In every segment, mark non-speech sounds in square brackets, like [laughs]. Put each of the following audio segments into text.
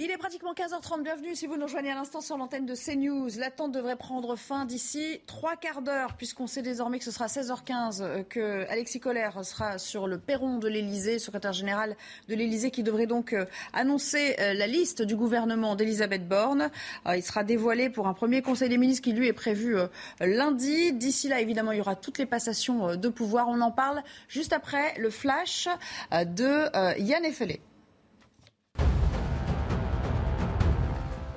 Il est pratiquement 15h30. Bienvenue si vous nous rejoignez à l'instant sur l'antenne de CNews. L'attente devrait prendre fin d'ici trois quarts d'heure, puisqu'on sait désormais que ce sera 16h15 euh, que Alexis Collère sera sur le perron de l'Elysée, secrétaire général de l'Elysée, qui devrait donc euh, annoncer euh, la liste du gouvernement d'Elisabeth Borne. Il sera dévoilé pour un premier Conseil des ministres qui lui est prévu lundi. D'ici là, évidemment, il y aura toutes les passations de pouvoir. On en parle juste après le flash de Yann Effelé.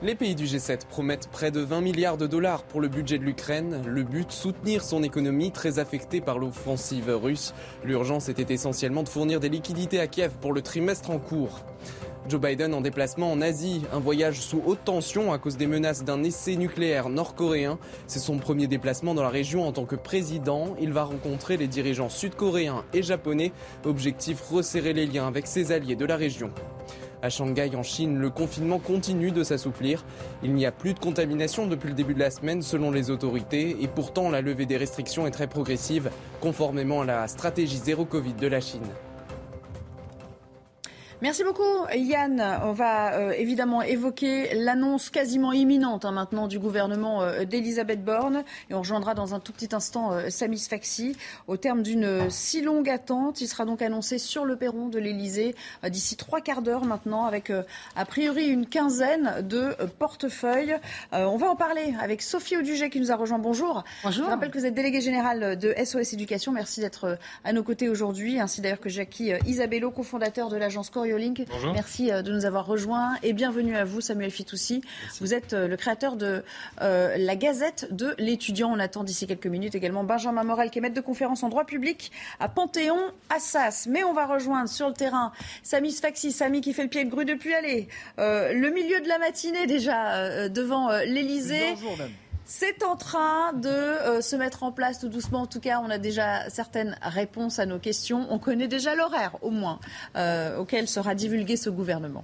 Les pays du G7 promettent près de 20 milliards de dollars pour le budget de l'Ukraine. Le but, soutenir son économie très affectée par l'offensive russe. L'urgence était essentiellement de fournir des liquidités à Kiev pour le trimestre en cours. Joe Biden en déplacement en Asie, un voyage sous haute tension à cause des menaces d'un essai nucléaire nord-coréen. C'est son premier déplacement dans la région en tant que président. Il va rencontrer les dirigeants sud-coréens et japonais. Objectif resserrer les liens avec ses alliés de la région. À Shanghai, en Chine, le confinement continue de s'assouplir. Il n'y a plus de contamination depuis le début de la semaine selon les autorités et pourtant la levée des restrictions est très progressive, conformément à la stratégie zéro Covid de la Chine. Merci beaucoup Yann. On va euh, évidemment évoquer l'annonce quasiment imminente hein, maintenant du gouvernement euh, d'Elisabeth Borne et on rejoindra dans un tout petit instant euh, Samis Faxi. Au terme d'une si longue attente, il sera donc annoncé sur le perron de l'Elysée d'ici trois quarts d'heure maintenant avec a priori une quinzaine de portefeuilles. on va en parler avec Sophie Auduget qui nous a rejoint. Bonjour. Bonjour. Je rappelle que vous êtes déléguée générale de SOS Éducation. Merci d'être à nos côtés aujourd'hui, ainsi d'ailleurs que Jackie Isabello, cofondateur de l'agence Corio Merci euh, de nous avoir rejoints et bienvenue à vous, Samuel Fitoussi. Vous êtes euh, le créateur de euh, la Gazette de l'étudiant. On attend d'ici quelques minutes également Benjamin Morel, qui est maître de conférence en droit public à Panthéon, Assas. Mais on va rejoindre sur le terrain Samy Sfaxi, Samy qui fait le pied de grue depuis aller. le milieu de la matinée déjà devant l'Elysée. C'est en train de euh, se mettre en place tout doucement. En tout cas, on a déjà certaines réponses à nos questions. On connaît déjà l'horaire, au moins, euh, auquel sera divulgué ce gouvernement.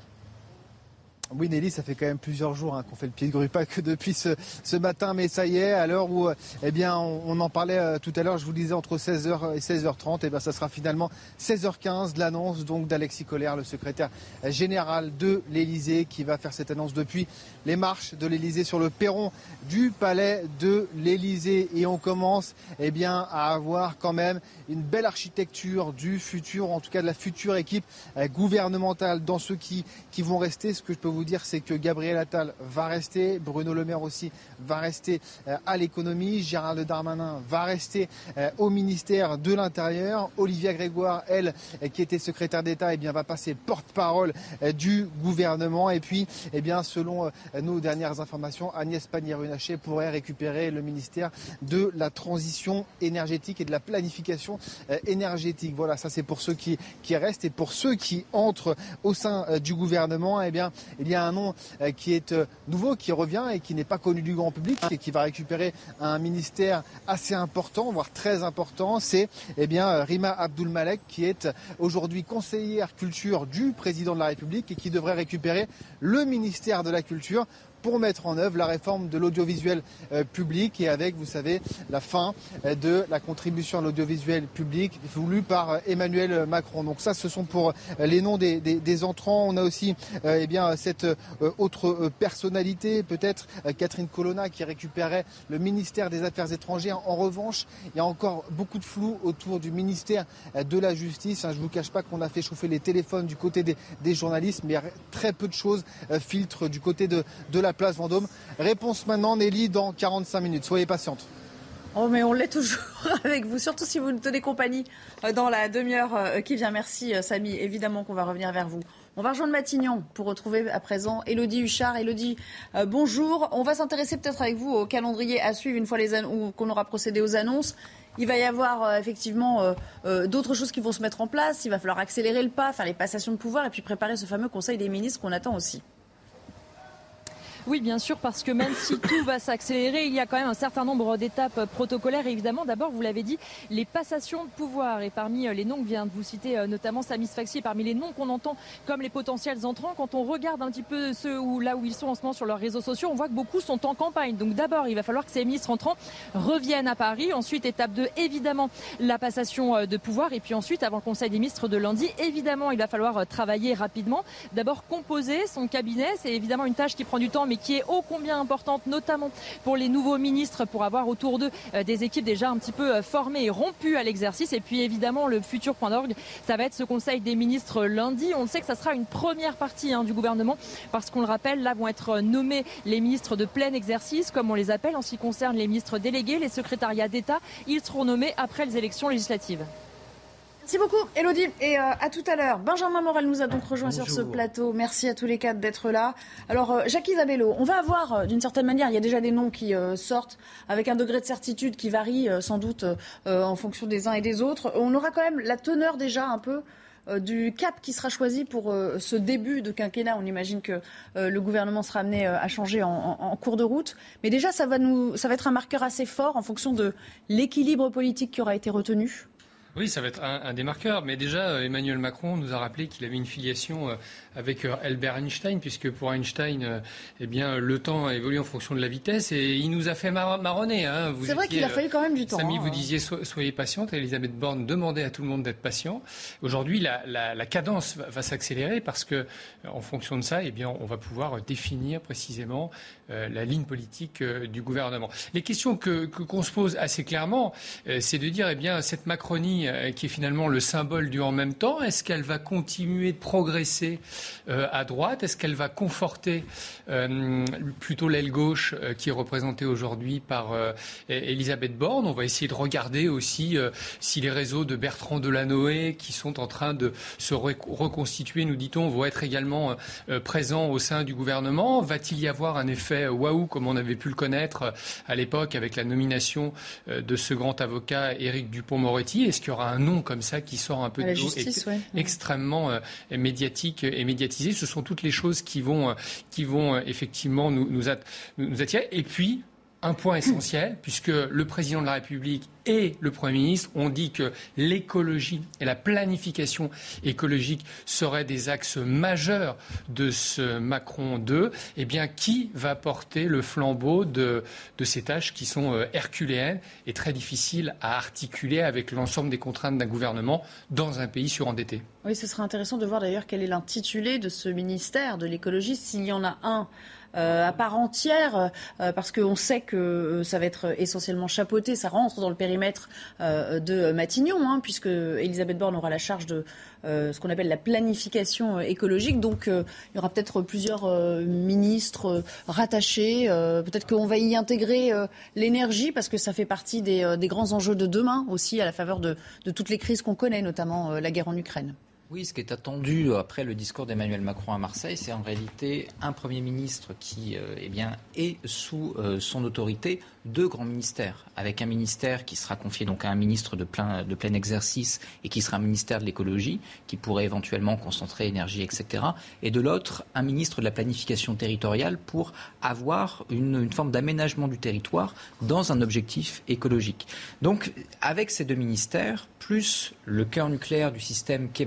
Oui, Nelly, ça fait quand même plusieurs jours hein, qu'on fait le pied de grue, pas que depuis ce, matin, mais ça y est, à l'heure où, eh bien, on, en parlait euh, tout à l'heure, je vous disais entre 16h et 16h30, et bien, ça sera finalement 16h15, l'annonce donc d'Alexis Collère, le secrétaire général de l'Elysée, qui va faire cette annonce depuis les marches de l'Elysée sur le perron du palais de l'Elysée. Et on commence, eh bien, à avoir quand même une belle architecture du futur, en tout cas de la future équipe euh, gouvernementale. Dans ceux qui, qui vont rester, ce que je peux vous dire, c'est que Gabriel Attal va rester, Bruno Le Maire aussi va rester euh, à l'économie, Gérald Darmanin va rester euh, au ministère de l'Intérieur, Olivia Grégoire, elle, euh, qui était secrétaire d'État, eh bien, va passer porte-parole du gouvernement. Et puis, eh bien, selon nos dernières informations, Agnès Pannier-Runacher pourrait récupérer le ministère de la transition énergétique et de la planification énergétique. Voilà, ça c'est pour ceux qui, restent et pour ceux qui entrent au sein du gouvernement, eh bien, il y a un nom euh, qui est euh, nouveau, qui revient et qui n'est pas connu du grand public et qui va récupérer un ministère assez important, voire très important. C'est eh bien euh, Rima Abdulmalek qui est aujourd'hui conseillère culture du président de la République et qui devrait récupérer le ministère de la Culture pour mettre en œuvre la réforme de l'audiovisuel euh, public et avec, vous savez, la fin euh, de la contribution à l'audiovisuel public voulue par euh, Emmanuel Macron. Donc ça, ce sont pour les noms des, entrants. On a aussi eh bien, cette autre personnalité, peut-être Catherine Colonna, qui récupérait le ministère des Affaires étrangères. En revanche, il y a encore beaucoup de flou autour du ministère de la Justice. Je ne vous cache pas qu'on a fait chauffer les téléphones du côté des, journalistes, mais très peu de choses filtrent du côté de, de la la place Vendôme. Réponse maintenant, Nelly, dans 45 minutes. Soyez patiente. Oh, mais on l'est toujours [laughs] avec vous, surtout si vous nous tenez compagnie euh, dans la demi-heure euh, qui vient. Merci, euh, Samy. Évidemment qu'on va revenir vers vous. On va rejoindre Matignon pour retrouver à présent Elodie Huchard. Elodie, bonjour. On va s'intéresser peut-être avec vous au calendrier à suivre une fois qu'on aura procédé aux annonces. Il va y avoir effectivement d'autres choses qui vont se mettre en place. Il va falloir accélérer le pas, faire les passations de pouvoir et puis préparer ce fameux Conseil des ministres qu'on attend aussi. Oui, bien sûr, parce que même si tout va s'accélérer, il y a quand même un certain nombre d'étapes protocolaires. évidemment, d'abord, vous l'avez dit, les passations de pouvoir. Et parmi euh, les noms que vient de vous citer, euh, notamment Samis Faxi, parmi les noms qu'on entend comme les potentiels entrants, quand on regarde un petit peu ceux où, là où ils sont en ce moment sur leurs réseaux sociaux, on voit que beaucoup sont en campagne. Donc d'abord, il va falloir que ces ministres entrants reviennent à Paris. Ensuite, étape 2, évidemment, la passation euh, de pouvoir. Et puis ensuite, avant le Conseil des ministres de lundi, évidemment, il va falloir travailler rapidement. D'abord, composer son cabinet. C'est évidemment une tâche qui prend du temps, mais qui est ô combien importante, notamment pour les nouveaux ministres, pour avoir autour d'eux euh, des équipes déjà un petit peu euh, formées et rompues à l'exercice. Et puis évidemment, le futur point d'orgue, ça va être ce Conseil des ministres lundi. On sait que ça sera une première partie hein, du gouvernement, parce qu'on le rappelle, là vont être nommés les ministres de plein exercice, comme on les appelle en ce qui concerne les ministres délégués, les secrétariats d'État. Ils seront nommés après les élections législatives. Merci beaucoup, Elodie. Et euh, à tout à l'heure. Benjamin Morel nous a donc rejoint sur ce plateau. Merci à tous les quatre d'être là. Alors, euh, Jacques Isabello, on va avoir, euh, d'une certaine manière, il y a déjà des noms qui sortent avec un degré de certitude qui varie sans doute en fonction des uns et des autres. On aura quand même la teneur déjà un peu du cap qui sera choisi pour ce début de quinquennat. On imagine que le gouvernement sera amené à changer en, en, cours de route. Mais déjà, ça va, nous, ça va être un marqueur assez fort en fonction de l'équilibre politique qui aura été retenu. Oui, ça va être un, marqueurs. Mais déjà, euh, Emmanuel Macron nous a rappelé qu'il avait une filiation euh, avec euh, Albert Einstein, puisque pour Einstein, eh bien, le temps évolue en fonction de la vitesse. Et il nous a fait marronner. Hein. C'est vrai qu'il a fallu quand même du temps. Samy, vous hein. disiez soyez patiente. Elisabeth Borne demandait à tout le monde d'être patient. Aujourd'hui, la, cadence va, s'accélérer parce que, en fonction de ça, eh bien, on va pouvoir définir précisément la ligne politique du gouvernement. Les questions que qu'on se pose assez clairement, c'est de dire, eh bien, cette Macronie euh, qui est finalement le symbole du en même temps, est-ce qu'elle va continuer de progresser? euh, à droite. Est-ce qu'elle va conforter euh, plutôt l'aile gauche qui est représentée aujourd'hui par Elisabeth Borne? On va essayer de regarder aussi si les réseaux de Bertrand Delanoë qui sont en train de se reconstituer, nous dit-on, vont être également présents au sein du gouvernement. Va-t-il y avoir un effet waouh comme on avait pu le connaître à l'époque avec la nomination de ce grand avocat Éric Dupont-Moretti Est-ce qu'il y un nom comme ça qui sort un peu de l'eau, extrêmement euh, médiatique et Ce sont toutes les choses qui vont, euh, euh, effectivement nous attirer. Et puis, un point essentiel, [clears throat] puisque le président de la République et le Premier ministre ont dit que l'écologie et la planification écologique seraient des axes majeurs de ce Macron 2. Eh bien, qui va porter le flambeau de, ces tâches qui sont euh, herculéennes et très difficiles à articuler avec l'ensemble des contraintes d'un gouvernement dans un pays surendetté? Oui, ce sera intéressant de voir d'ailleurs quel est l'intitulé de ce ministère de l'écologie, s'il y en a un à part entière, euh, parce qu'on sait que euh, ça va être essentiellement chapeauté, ça rentre dans le périmètre de Matignon, hein, puisque Elisabeth Borne aura la charge de ce qu'on appelle la planification écologique. Donc il y aura peut-être plusieurs ministres rattachés. peut-être qu'on va y intégrer l'énergie, parce que ça fait partie des, grands enjeux de demain aussi, à la faveur de toutes les crises qu'on connaît, notamment la guerre en Ukraine. Oui, ce qui est attendu après le discours d'Emmanuel Macron à Marseille, c'est en réalité un Premier ministre qui euh, eh bien, est sous euh, son autorité deux grands ministères, avec un ministère qui sera confié donc à un ministre de plein, de plein exercice et qui sera un ministère de l'écologie, qui pourrait éventuellement concentrer énergie, etc. Et de l'autre, un ministre de la planification territoriale pour avoir une, forme d'aménagement du territoire dans un objectif écologique. Donc, avec ces deux ministères, plus le cœur nucléaire du système qu'est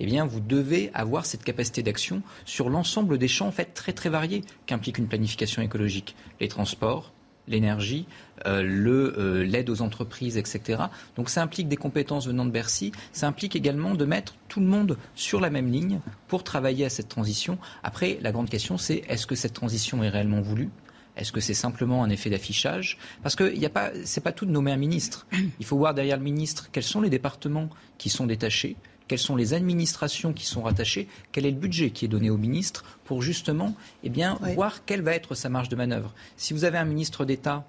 eh bien, vous devez avoir cette capacité d'action sur l'ensemble des champs en fait très très variés qu'implique une planification écologique. Les transports, l'énergie, euh, euh, l'aide aux entreprises, etc. Donc ça implique des compétences venant de Bercy. Ça implique également de mettre tout le monde sur la même ligne pour travailler à cette transition. Après, la grande question, c'est est-ce que cette transition est réellement voulue? Est-ce que c'est simplement un effet d'affichage? Parce que ce n'est pas, pas tout de nommer un ministre. Il faut voir derrière le ministre quels sont les départements qui sont détachés, quelles sont les administrations qui sont rattachées, quel est le budget qui est donné au ministre pour justement eh bien, voir quelle va être sa marge de manœuvre. Si vous avez un ministre d'État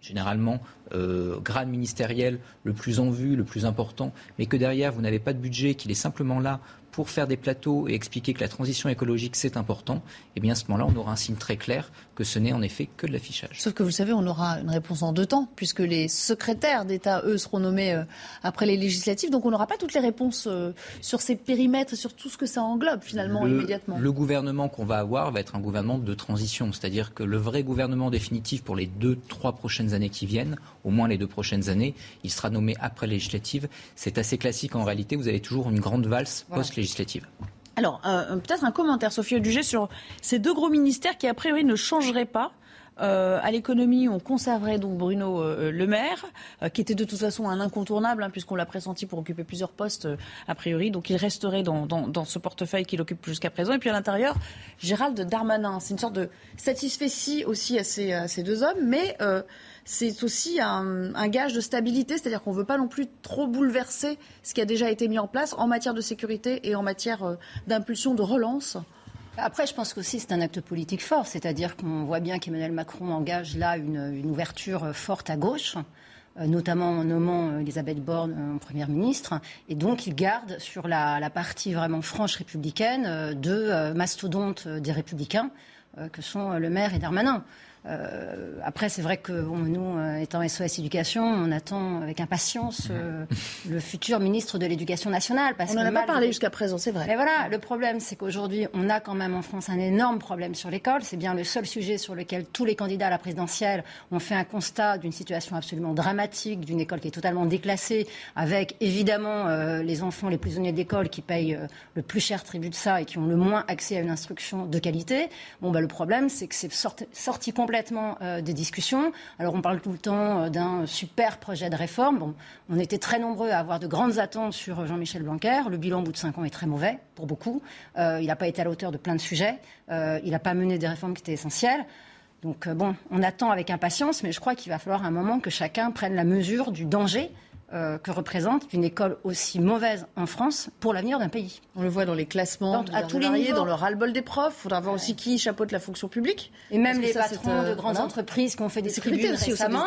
généralement euh, grade ministériel le plus en vue, le plus important, mais que derrière vous n'avez pas de budget, qu'il est simplement là pour faire des plateaux et expliquer que la transition écologique c'est important, eh bien à ce moment-là, on aura un signe très clair que ce n'est en effet que de l'affichage. Sauf que vous savez, on aura une réponse en deux temps, puisque les secrétaires d'État, eux, seront nommés euh, après les législatives. Donc on n'aura pas toutes les réponses euh, sur ces périmètres et sur tout ce que ça englobe finalement immédiatement. Le gouvernement qu'on va avoir va être un gouvernement de transition, c'est-à-dire que le vrai gouvernement définitif pour les deux, trois prochaines années qui viennent, au moins les deux prochaines années, il sera nommé après législative. C'est assez classique en réalité. Vous avez toujours une grande valse post-législative. Alors, euh, peut-être un commentaire, Sophie Audugé, sur ces deux gros ministères qui, a priori, ne changeraient pas. Euh, à l'économie, on conserverait donc Bruno euh, Le Maire, qui était de toute façon un incontournable, hein, puisqu'on l'a pressenti pour occuper plusieurs postes a priori. Donc il resterait dans, ce portefeuille qu'il occupe jusqu'à présent. Et puis à l'intérieur, Gérald Darmanin. C'est une sorte de satisfait aussi à ces, deux hommes, mais c'est aussi un, gage de stabilité, c'est-à-dire qu'on ne veut pas non plus trop bouleverser ce qui a déjà été mis en place en matière de sécurité et en matière euh, d'impulsion, de relance. Après, je pense qu'aussi c'est un acte politique fort, c'est-à-dire qu'on voit bien qu'Emmanuel Macron engage là une, ouverture forte à gauche euh, notamment en nommant euh, Elisabeth Borne en Première ministre. Et donc, il garde sur la, la partie vraiment franche républicaine deux mastodontes des républicains, que sont Le Maire et Darmanin. Euh, après, c'est vrai que nous, euh, étant SOS Éducation, on attend avec impatience euh, [laughs] le futur ministre de l'Éducation nationale. on n'en a pas parlé jusqu'à présent, c'est vrai. Mais voilà, le problème, c'est qu'aujourd'hui, on a quand même en France un énorme problème sur l'école. C'est bien le seul sujet sur lequel tous les candidats à la présidentielle ont fait un constat d'une situation absolument dramatique, d'une école qui est totalement déclassée, avec évidemment les enfants les prisonniers d'école qui payent le plus cher tribut de ça et qui ont le moins accès à une instruction de qualité. Bon, bah, le problème, c'est que c'est sorti, sorti complètement euh, des discussions. Alors on parle tout le temps euh, d'un super projet de réforme. Bon, on était très nombreux à avoir de grandes attentes sur Jean-Michel Blanquer. Le bilan au bout de cinq ans est très mauvais pour beaucoup. Euh, il n'a pas été à la hauteur de plein de sujets. il n'a pas mené des réformes qui étaient essentielles. Donc bon, on attend avec impatience, mais je crois qu'il va falloir un moment que chacun prenne la mesure du danger euh, que représente une école aussi mauvaise en France pour l'avenir d'un pays. On le voit dans les classements, à tous les niveaux, dans le ras-le-bol des profs. Il faudra voir aussi qui chapeaute la fonction publique. Et même les patrons de grandes entreprises qui ont fait des tribunes récemment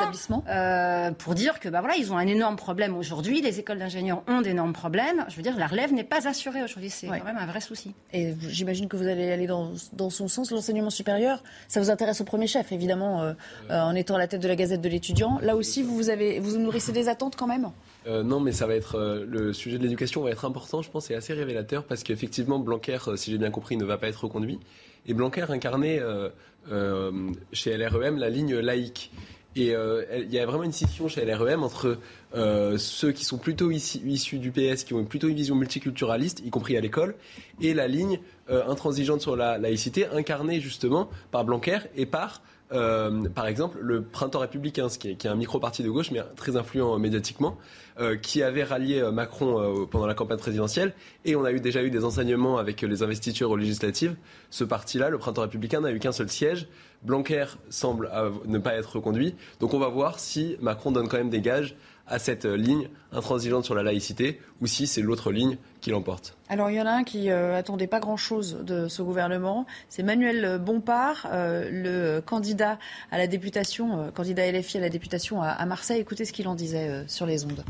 euh, pour dire que bah voilà, ils ont un énorme problème aujourd'hui. Les écoles d'ingénieurs ont d'énormes problèmes. Je veux dire, la relève n'est pas assurée aujourd'hui. C'est quand même un vrai souci. Et j'imagine que vous allez aller dans, dans son sens. L'enseignement supérieur, ça vous intéresse au premier chef, évidemment, euh, en étant à la tête de la Gazette de l'étudiant. Là aussi, vous, vous, avez, vous nourrissez des attentes quand même euh, non, mais ça va être euh, le sujet de l'éducation va être important, je pense, et assez révélateur parce qu'effectivement Blanquer, euh, si j'ai bien compris, ne va pas être reconduit. Et Blanquer incarnait chez LREM la ligne laïque. Et il y a vraiment une scission chez LREM entre ceux qui sont plutôt issus du PS, qui ont plutôt une vision multiculturaliste, y compris à l'école, et la ligne intransigeante sur la laïcité, incarnée justement par Blanquer et par euh, par exemple, le Printemps républicain, qui est, qui est un micro-parti de gauche, mais très influent médiatiquement, euh, qui avait rallié euh, Macron pendant la campagne présidentielle. Et on a eu, déjà eu des enseignements avec les investitures législatives. Ce parti-là, le Printemps républicain, n'a eu qu'un seul siège. Blanquer semble ne pas être reconduit. Donc on va voir si Macron donne quand même des gages à cette ligne intransigeante sur la laïcité ou si c'est l'autre ligne qui l'emporte. Alors il y en a un qui n'attendait euh, pas grand-chose de ce gouvernement, c'est Manuel Bompard, euh, le candidat à la députation, euh, candidat LFI à la députation à, Marseille. Écoutez ce qu'il en disait sur les ondes.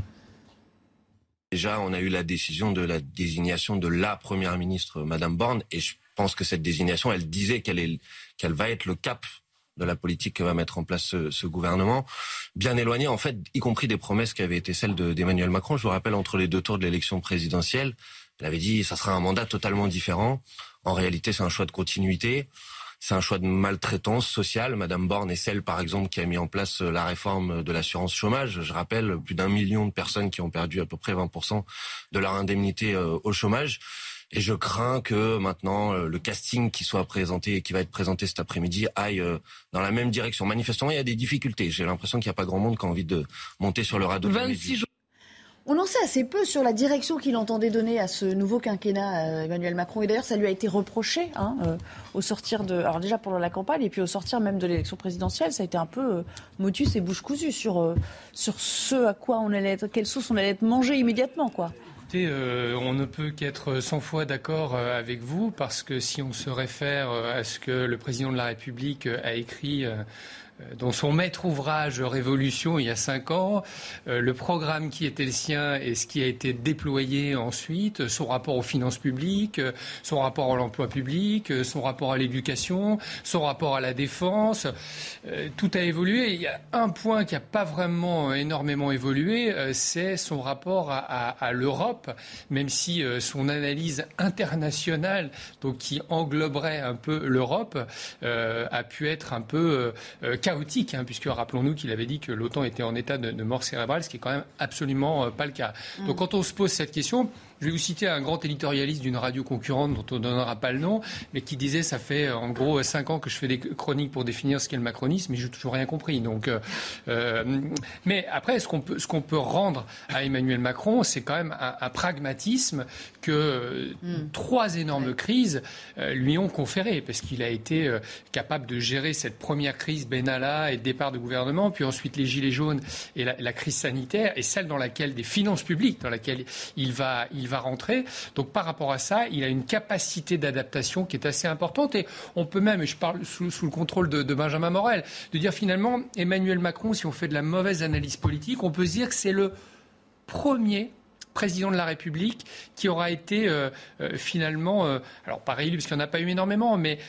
Déjà, on a eu la décision de la désignation de la première ministre, Madame Borne, et je pense que cette désignation, elle disait qu'elle va être le cap de la politique que va mettre en place ce, gouvernement, bien éloigné en fait, y compris des promesses qui avaient été celles d'Emmanuel Macron. Je vous rappelle, entre les deux tours de l'élection présidentielle, elle avait dit ça sera un mandat totalement différent. En réalité, c'est un choix de continuité. C'est un choix de maltraitance sociale. Madame Borne est celle, par exemple, qui a mis en place la réforme de l'assurance chômage. Je rappelle, plus d'un million de personnes qui ont perdu à peu près 20% de leur indemnité euh, au chômage. Et je crains que maintenant euh, le casting qui soit présenté et qui va être présenté cet après-midi aille euh, dans la même direction. Manifestement, il y a des difficultés. J'ai l'impression qu'il n'y a pas grand monde qui a envie de monter sur le radeau. 26 jours. On en sait assez peu sur la direction qu'il entendait donner à ce nouveau quinquennat, euh, Emmanuel Macron. Et d'ailleurs, ça lui a été reproché hein, au sortir de. Alors, déjà pendant la campagne, et puis au sortir même de l'élection présidentielle, ça a été un peu motus et bouche cousue sur, sur ce à quoi on allait être, quelle sauce on allait être mangé immédiatement, quoi. Euh, on ne peut qu'être cent fois d'accord euh, avec vous parce que si on se réfère euh, à ce que le président de la République a écrit dans son maître ouvrage Révolution il y a cinq ans, le programme qui était le sien et ce qui a été déployé ensuite, son rapport aux finances publiques, son rapport à l'emploi public, son rapport à l'éducation, son rapport à la défense, tout a évolué. Il y a un point qui n'a pas vraiment énormément évolué, c'est son rapport à, l'Europe, même si son analyse internationale, donc qui engloberait un peu l'Europe, a pu être un peu chaotique, hein, puisque rappelons-nous qu'il avait dit que l'OTAN était en état de, mort cérébrale, ce qui est quand même absolument euh, pas le cas. Mm. Donc quand on se pose cette question, je vais vous citer un grand éditorialiste d'une radio concurrente dont on ne donnera pas le nom, mais qui disait ça fait en gros cinq ans que je fais des chroniques pour définir ce qu'est le macronisme, mais je n'ai toujours rien compris. Donc, euh, euh, mais après, ce qu'on peut, ce qu'on peut rendre à Emmanuel Macron, c'est quand même un, pragmatisme que hmm. trois énormes crises euh, lui ont conféré, parce qu'il a été capable de gérer cette première crise Benalla et le départ de gouvernement, puis ensuite les gilets jaunes et la, la crise sanitaire, et celle dans laquelle des finances publiques, dans laquelle il va, il va rentrer. Donc par rapport à ça, il a une capacité d'adaptation qui est assez importante. Et on peut même, et je parle sous, le contrôle de, de, Benjamin Morel, de dire finalement, Emmanuel Macron, si on fait de la mauvaise analyse politique, on peut dire que c'est le premier président de la République qui aura été euh, euh, finalement, euh, alors pas réélu parce qu'il n'y en a pas eu énormément, mais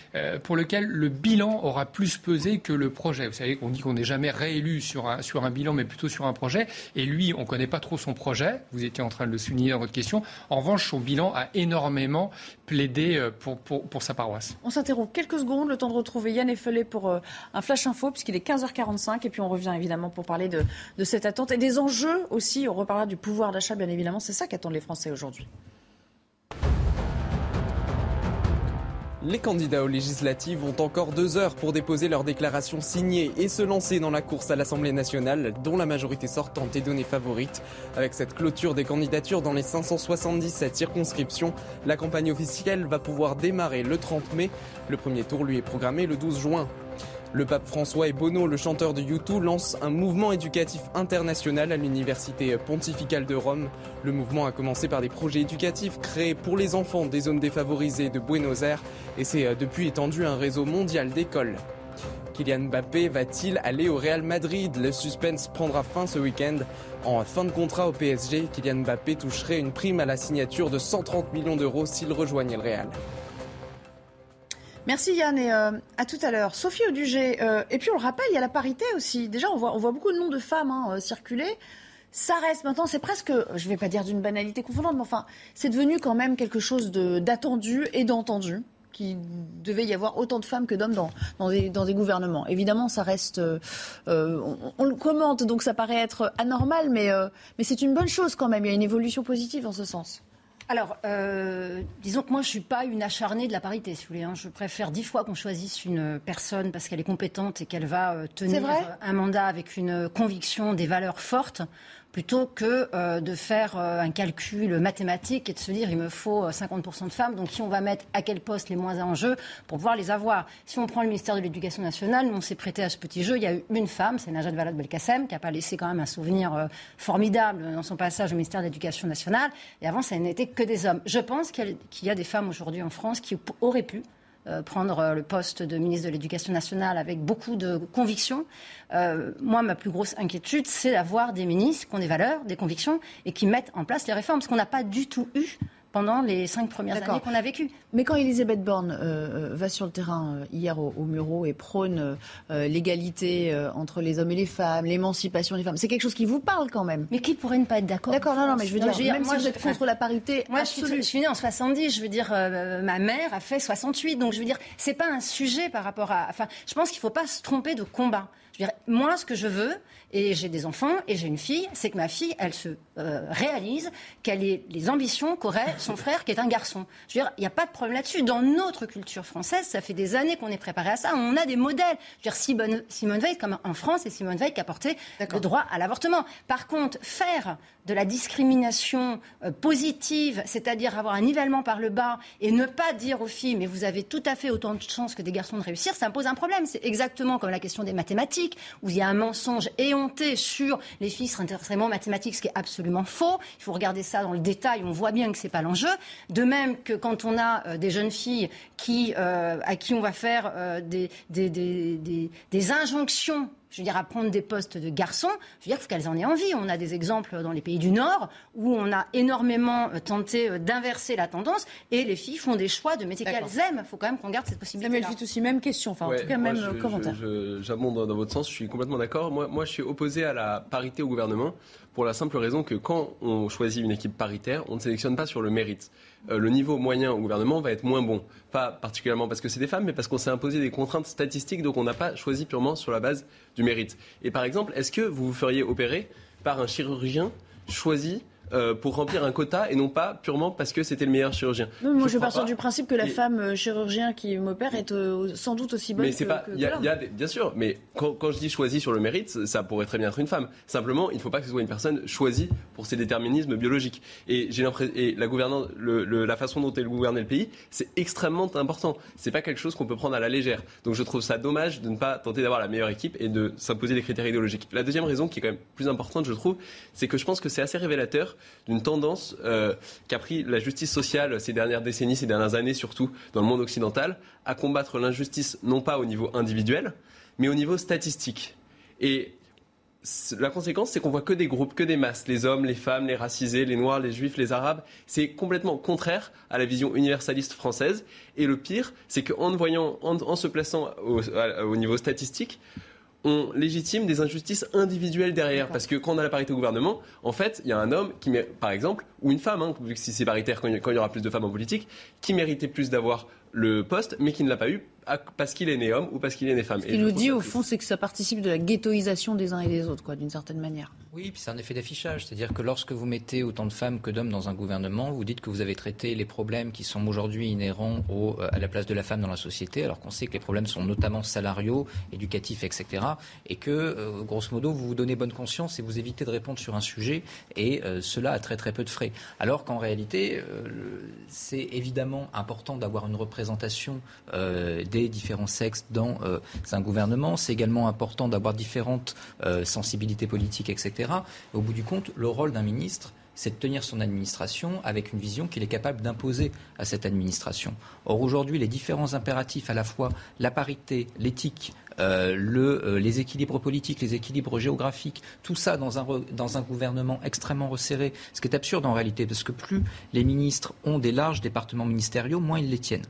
pour lequel le bilan aura plus pesé que le projet. Vous savez qu'on dit qu'on n'est jamais réélu sur un, sur un bilan, mais plutôt sur un projet. Et lui, on ne connaît pas trop son projet. Vous étiez en train de le souligner dans votre question. En revanche, son bilan a énormément plaidé pour, pour, pour sa paroisse. On s'interrompt quelques secondes, le temps de retrouver Yann Effelé pour un flash info, puisqu'il est 15h45. Et puis on revient évidemment pour parler de, de cette attente et des enjeux aussi. On reparlera du pouvoir d'achat, bien évidemment c'est ça qu'attendent les Français aujourd'hui. Les candidats aux législatives ont encore deux heures pour déposer leur déclaration signée et se lancer dans la course à l'Assemblée nationale, dont la majorité sortante est donnée favorite. Avec cette clôture des candidatures dans les 577 circonscriptions, la campagne officielle va pouvoir démarrer le 30 mai. Le premier tour lui est programmé le 12 juin. Le pape François et Bono, le chanteur de U2, lancent un mouvement éducatif international à l'Université pontificale de Rome. Le mouvement a commencé par des projets éducatifs créés pour les enfants des zones défavorisées de Buenos Aires et s'est euh, depuis étendu un réseau mondial d'écoles. Kylian Mbappé va-t-il aller au Real Madrid? Le suspense prendra fin ce week-end. En fin de contrat au PSG, Kylian Mbappé toucherait une prime à la signature de 130 millions d'euros s'il rejoignait le Real. Merci Yann et euh, à tout à l'heure. Sophie Audugé, euh, et puis on le rappelle, il y a la parité aussi. Déjà, on voit, beaucoup de noms de femmes hein, euh, circuler. Ça reste maintenant, c'est presque, je ne vais pas dire d'une banalité confondante, mais enfin, c'est devenu quand même quelque chose d'attendu et d'entendu qu'il devait y avoir autant de femmes que d'hommes dans, des, gouvernements. Évidemment, ça reste. on, le commente, donc ça paraît être anormal, mais c'est une bonne chose quand même. Il y a une évolution positive en ce sens. Alors, euh, disons que moi, je ne suis pas une acharnée de la parité, si vous voulez. Hein. Je préfère dix fois qu'on choisisse une personne parce qu'elle est compétente et qu'elle va euh, tenir un mandat avec une conviction, des valeurs fortes, plutôt que euh, de faire euh, un calcul mathématique et de se dire il me faut 50% euh, de femmes, donc qui on va mettre à quel poste les moins en jeu pour pouvoir les avoir. Si on prend le ministère de l'Éducation nationale, on s'est prêté à ce petit jeu. Il y a eu une femme, c'est Najat Vallaud-Belkacem, qui n'a pas laissé quand même un souvenir formidable dans son passage au ministère de l'Éducation nationale. Et avant, ça n'était que des hommes. Je pense qu'il y a des femmes aujourd'hui en France qui auraient pu prendre euh, le poste de ministre de l'Éducation nationale avec beaucoup de convictions. Euh, moi, ma plus grosse inquiétude, c'est d'avoir des ministres qui ont des valeurs, des convictions et qui mettent en place les réformes, ce qu'on n'a pas du tout eu pendant les cinq premières années qu'on a vécues. Mais quand Elisabeth Borne euh, euh, va sur le terrain euh, hier au, au, Muro et prône l'égalité entre les hommes et les femmes, l'émancipation des femmes, c'est quelque chose qui vous parle quand même. Mais qui pourrait ne pas être d'accord D'accord, non, non, mais je veux dire, même moi, si vous êtes contre la parité moi, Je suis, je suis née en 70, je veux dire, ma mère a fait 68, donc je veux dire, c'est pas un sujet par rapport à... Enfin, je pense qu'il ne faut pas se tromper de combat. Je veux dire, moi, ce que je veux, et j'ai des enfants et j'ai une fille, c'est que ma fille, elle se euh, réalise qu'elle ait les ambitions qu'aurait son frère qui est un garçon. Je veux dire, il n'y a pas de problème là-dessus. Dans notre culture française, ça fait des années qu'on est préparé à ça. On a des modèles. Je veux dire, Simone, Simone Veil, comme en France, c'est Simone Veil qui a porté le droit à l'avortement. Par contre, faire de la discrimination euh, positive, c'est-à-dire avoir un nivellement par le bas et ne pas dire aux filles mais vous avez tout à fait autant de chances que des garçons de réussir, ça pose un problème. C'est exactement comme la question des mathématiques où il y a un mensonge éhonté sur les filles seraient extrêmement mathématiques, ce qui est absolument faux. Il faut regarder ça dans le détail, on voit bien que c'est pas l'enjeu. De même que quand on a euh, des jeunes filles qui, euh, à qui on va faire des injonctions je veux dire, à prendre des postes de garçons, je veux dire, il faut qu'elles en aient envie. On a des exemples dans les pays du Nord où on a énormément euh, tenté euh, d'inverser la tendance et les filles font des choix de métiers qu'elles aiment. Il faut quand même qu'on garde cette possibilité. Samuel aussi, même question, enfin, en tout cas, même euh, commentaire. J'abonde dans votre sens, je suis complètement d'accord. Moi, moi, je suis opposé à la parité au gouvernement pour la simple raison que quand on choisit une équipe paritaire, on ne sélectionne pas sur le mérite. Euh, le niveau moyen au gouvernement va être moins bon. Pas particulièrement parce que c'est des femmes, mais parce qu'on s'est imposé des contraintes statistiques, donc on n'a pas choisi purement sur la base du mérite. Et par exemple, est-ce que vous vous feriez opérer par un chirurgien choisi euh, pour remplir un quota et non pas purement parce que c'était le meilleur chirurgien. moi, je, pars du principe que la femme euh, chirurgien qui m'opère est euh, sans doute aussi bonne mais c'est pas, y a, Bien sûr, mais quand, je dis choisie sur le mérite, ça pourrait très bien être une femme. Simplement, il ne faut pas que ce soit une personne choisie pour ses déterminismes biologiques. Et et la gouvernance, la façon dont elle gouverne le pays, c'est extrêmement important. C'est pas quelque chose qu'on peut prendre à la légère. Donc je trouve ça dommage de ne pas tenter d'avoir la meilleure équipe et de s'imposer des critères idéologiques. La deuxième raison, qui est quand même plus importante, je trouve, c'est que je pense que c'est assez révélateur d'une tendance euh, qu'a pris la justice sociale ces dernières décennies, ces dernières années surtout dans le monde occidental, à combattre l'injustice non pas au niveau individuel, mais au niveau statistique. Et la conséquence, c'est qu'on voit que des groupes, que des masses, les hommes, les femmes, les racisés, les noirs, les juifs, les arabes. C'est complètement contraire à la vision universaliste française. Et le pire, c'est qu'en se plaçant au niveau statistique, on légitime des injustices individuelles derrière. Parce que quand on a la parité au gouvernement, en fait, il y a un homme qui, par exemple, ou une femme, hein, vu que si c'est paritaire quand il y aura plus de femmes en politique, qui méritait plus d'avoir le poste, mais qui ne l'a pas eu parce qu'il est né homme ou parce qu'il est né femme. Ce qu'il nous dit, au fond, c'est que ça participe de la ghettoisation des uns et des autres, quoi, d'une certaine manière. Oui, puis c'est un effet d'affichage. C'est-à-dire que lorsque vous mettez autant de femmes que d'hommes dans un gouvernement, vous dites que vous avez traité les problèmes qui sont aujourd'hui inhérents euh, à la place de la femme dans la société, alors qu'on sait que les problèmes sont notamment salariaux, éducatifs, etc. Et que, euh, grosso modo, vous vous donnez bonne conscience et vous évitez de répondre sur un sujet, et euh, cela a très très peu de frais. Alors qu'en réalité, c'est évidemment important d'avoir une représentation des différents sexes dans un gouvernement. C'est également important d'avoir différentes sensibilités politiques, etc. Au bout du compte, le rôle d'un ministre, c'est de tenir son administration avec une vision qu'il est capable d'imposer à cette administration. Or, aujourd'hui, les différents impératifs, à la fois la parité, l'éthique, euh, euh, les équilibres politiques, les équilibres géographiques, tout ça dans un, dans un gouvernement extrêmement resserré, ce qui est absurde en réalité, parce que plus les ministres ont des larges départements ministériaux, moins ils les tiennent.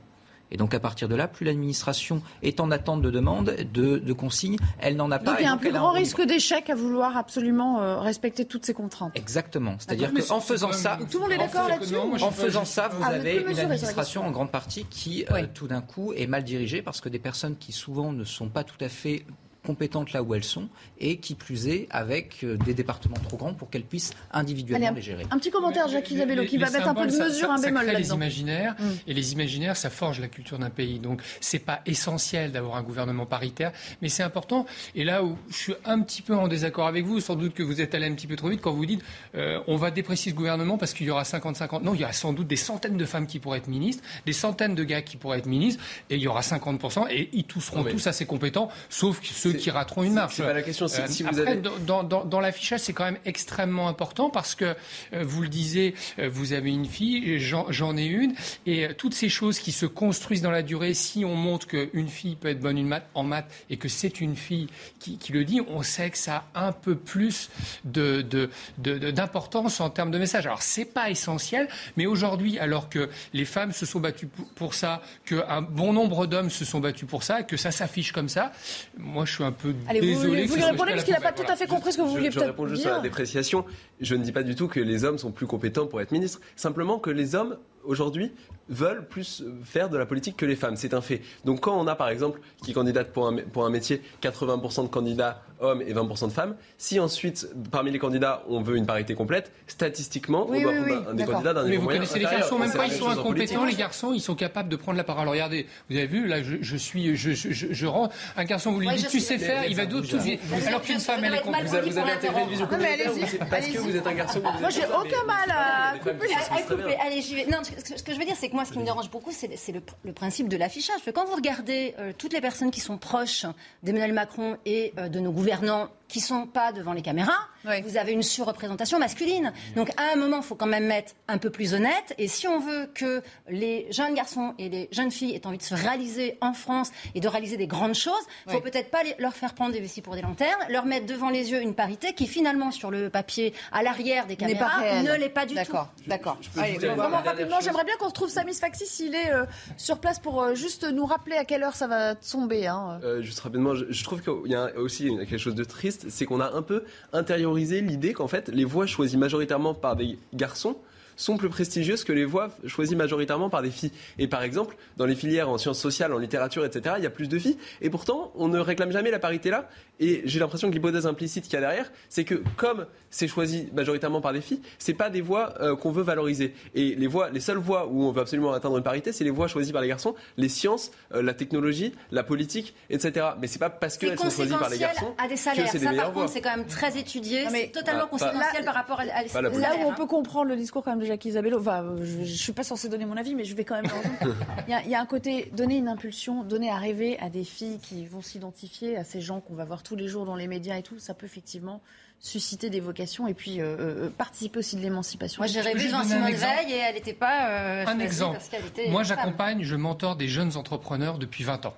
Et donc à partir de là, plus l'administration est en attente de demandes, de, consignes, elle n'en a pas. Donc il y a un plus grand risque d'échec à vouloir absolument euh, respecter toutes ces contraintes. Exactement. C'est-à-dire qu'en faisant ça, tout le monde est d'accord là-dessus. En faisant ça, vous avez une administration en grande partie qui, euh, tout d'un coup, est mal dirigée parce que des personnes qui souvent ne sont pas tout à fait compétentes là où elles sont et qui plus est avec euh, des départements trop grands pour qu'elles puissent individuellement les gérer. Un petit commentaire, Jacques Isabello, qui va mettre un peu de mesure, un bémol là les imaginaires mm. et les imaginaires, ça forge la culture d'un pays. Donc c'est pas essentiel d'avoir un gouvernement paritaire, mais c'est important. Et là où je suis un petit peu en désaccord avec vous, sans doute que vous êtes allé un petit peu trop vite quand vous dites euh, on va déprécier ce gouvernement parce qu'il y aura 50-50. Non, il y aura sans doute des centaines de femmes qui pourraient être ministres, des centaines de gars qui pourraient être ministres, et il y aura 50% et ils tous seront tous assez compétents, sauf ceux qui rateront une marche. C'est pas la question. Si, euh, vous avez... dans, dans, dans l'affichage, c'est quand même extrêmement important parce que euh, vous le disiez, euh, vous avez une fille, j'en ai une, et toutes ces choses qui se construisent dans la durée, si on montre qu'une fille peut être bonne une maths, en maths et que c'est une fille qui, qui, le dit, on sait que ça a un peu plus d'importance de, de, en termes de message. Alors c'est pas essentiel, mais aujourd'hui, alors que les femmes se sont battues pour ça, qu'un bon nombre d'hommes se sont battus pour ça, que ça s'affiche comme ça, moi je suis un peu Allez, désolé. Vous, lui répondez parce qu'il n'a pas tout à fait compris ce que vous vouliez peut-être dire. Je réponds juste à la dépréciation. Je ne dis pas du tout que les hommes sont plus compétents pour être ministres. Simplement que les hommes aujourd'hui veulent plus faire de la politique que les femmes. C'est un fait. Donc quand on a par exemple qui candidate pour un, pour un métier 80% de candidats hommes et 20% de femmes, si ensuite parmi les candidats on veut une parité complète, statistiquement on doit prendre un, des candidats d'un niveau Mais vous connaissez les garçons, même quand ils sont incompétents, les garçons ils sont capables de prendre la parole. Regardez, vous avez vu, là je, suis, je, je, je, rends un garçon, vous lui dites tu sais faire, il va d'autres tout Alors qu'une femme elle est compétente. Vous avez intégré une vision parce que vous êtes un garçon. Moi j'ai aucun mal à couper. Allez, j'y vais. Non, ce que je veux dire c'est que moi ce qui me dérange beaucoup c'est le principe de l'affichage. Quand vous regardez euh, toutes les personnes qui sont proches d'Emmanuel Macron et euh, de nos gouvernants qui sont pas devant les caméras, vous avez une surreprésentation masculine. Donc à un moment, il faut quand même être un peu plus honnête. Et si on veut que les jeunes garçons et les jeunes filles aient envie de se réaliser en France et de réaliser des grandes choses, il faut peut-être pas leur faire prendre des vessies pour des lanternes, leur mettre devant les yeux une parité qui finalement sur le papier à l'arrière des caméras ne l'est pas du tout. D'accord, d'accord. Vraiment rapidement, j'aimerais bien qu'on retrouve Samis Faxi s'il est euh, sur place pour euh, juste nous rappeler à quelle heure ça va tomber. Hein. Euh, juste rapidement, je, je trouve qu'il y a aussi quelque chose de triste c'est qu'on a un peu intériorisé l'idée qu'en fait, les voix choisies majoritairement par des garçons sont plus prestigieuses que les voix choisies majoritairement par des filles. Et par exemple, dans les filières en sciences sociales, en littérature, etc., il y a plus de filles. Et pourtant, on ne réclame jamais la parité là. Et j'ai l'impression que l'hypothèse implicite qu'il y a derrière, c'est que comme c'est choisi majoritairement par des filles, c'est pas des voix euh, qu'on veut valoriser. Et les voix, les seules voix où on veut absolument atteindre une parité, c'est les voix choisies par les garçons, les sciences, euh, la technologie, la politique, etc. Mais c'est pas parce qu'elles sont choisies par les garçons à des salaires. que c'est Ça, par contre, c'est quand même très étudié. C'est totalement conséquentiel par rapport à, à Là où on peut comprendre le discours quand même de Jacques Isabello, enfin, je, ne suis pas censée donner mon avis, mais je vais quand même. il, y a un côté donner une impulsion, donner à rêver à des filles qui vont s'identifier à ces gens qu'on va voir tous les jours dans les médias et tout. Ça peut effectivement susciter des vocations et puis euh, euh, participer aussi de l'émancipation. Moi, j'ai rêvé Simone Veil et elle n'était pas. Euh, un exemple. Moi, j'accompagne, je mentor des jeunes entrepreneurs depuis 20 ans.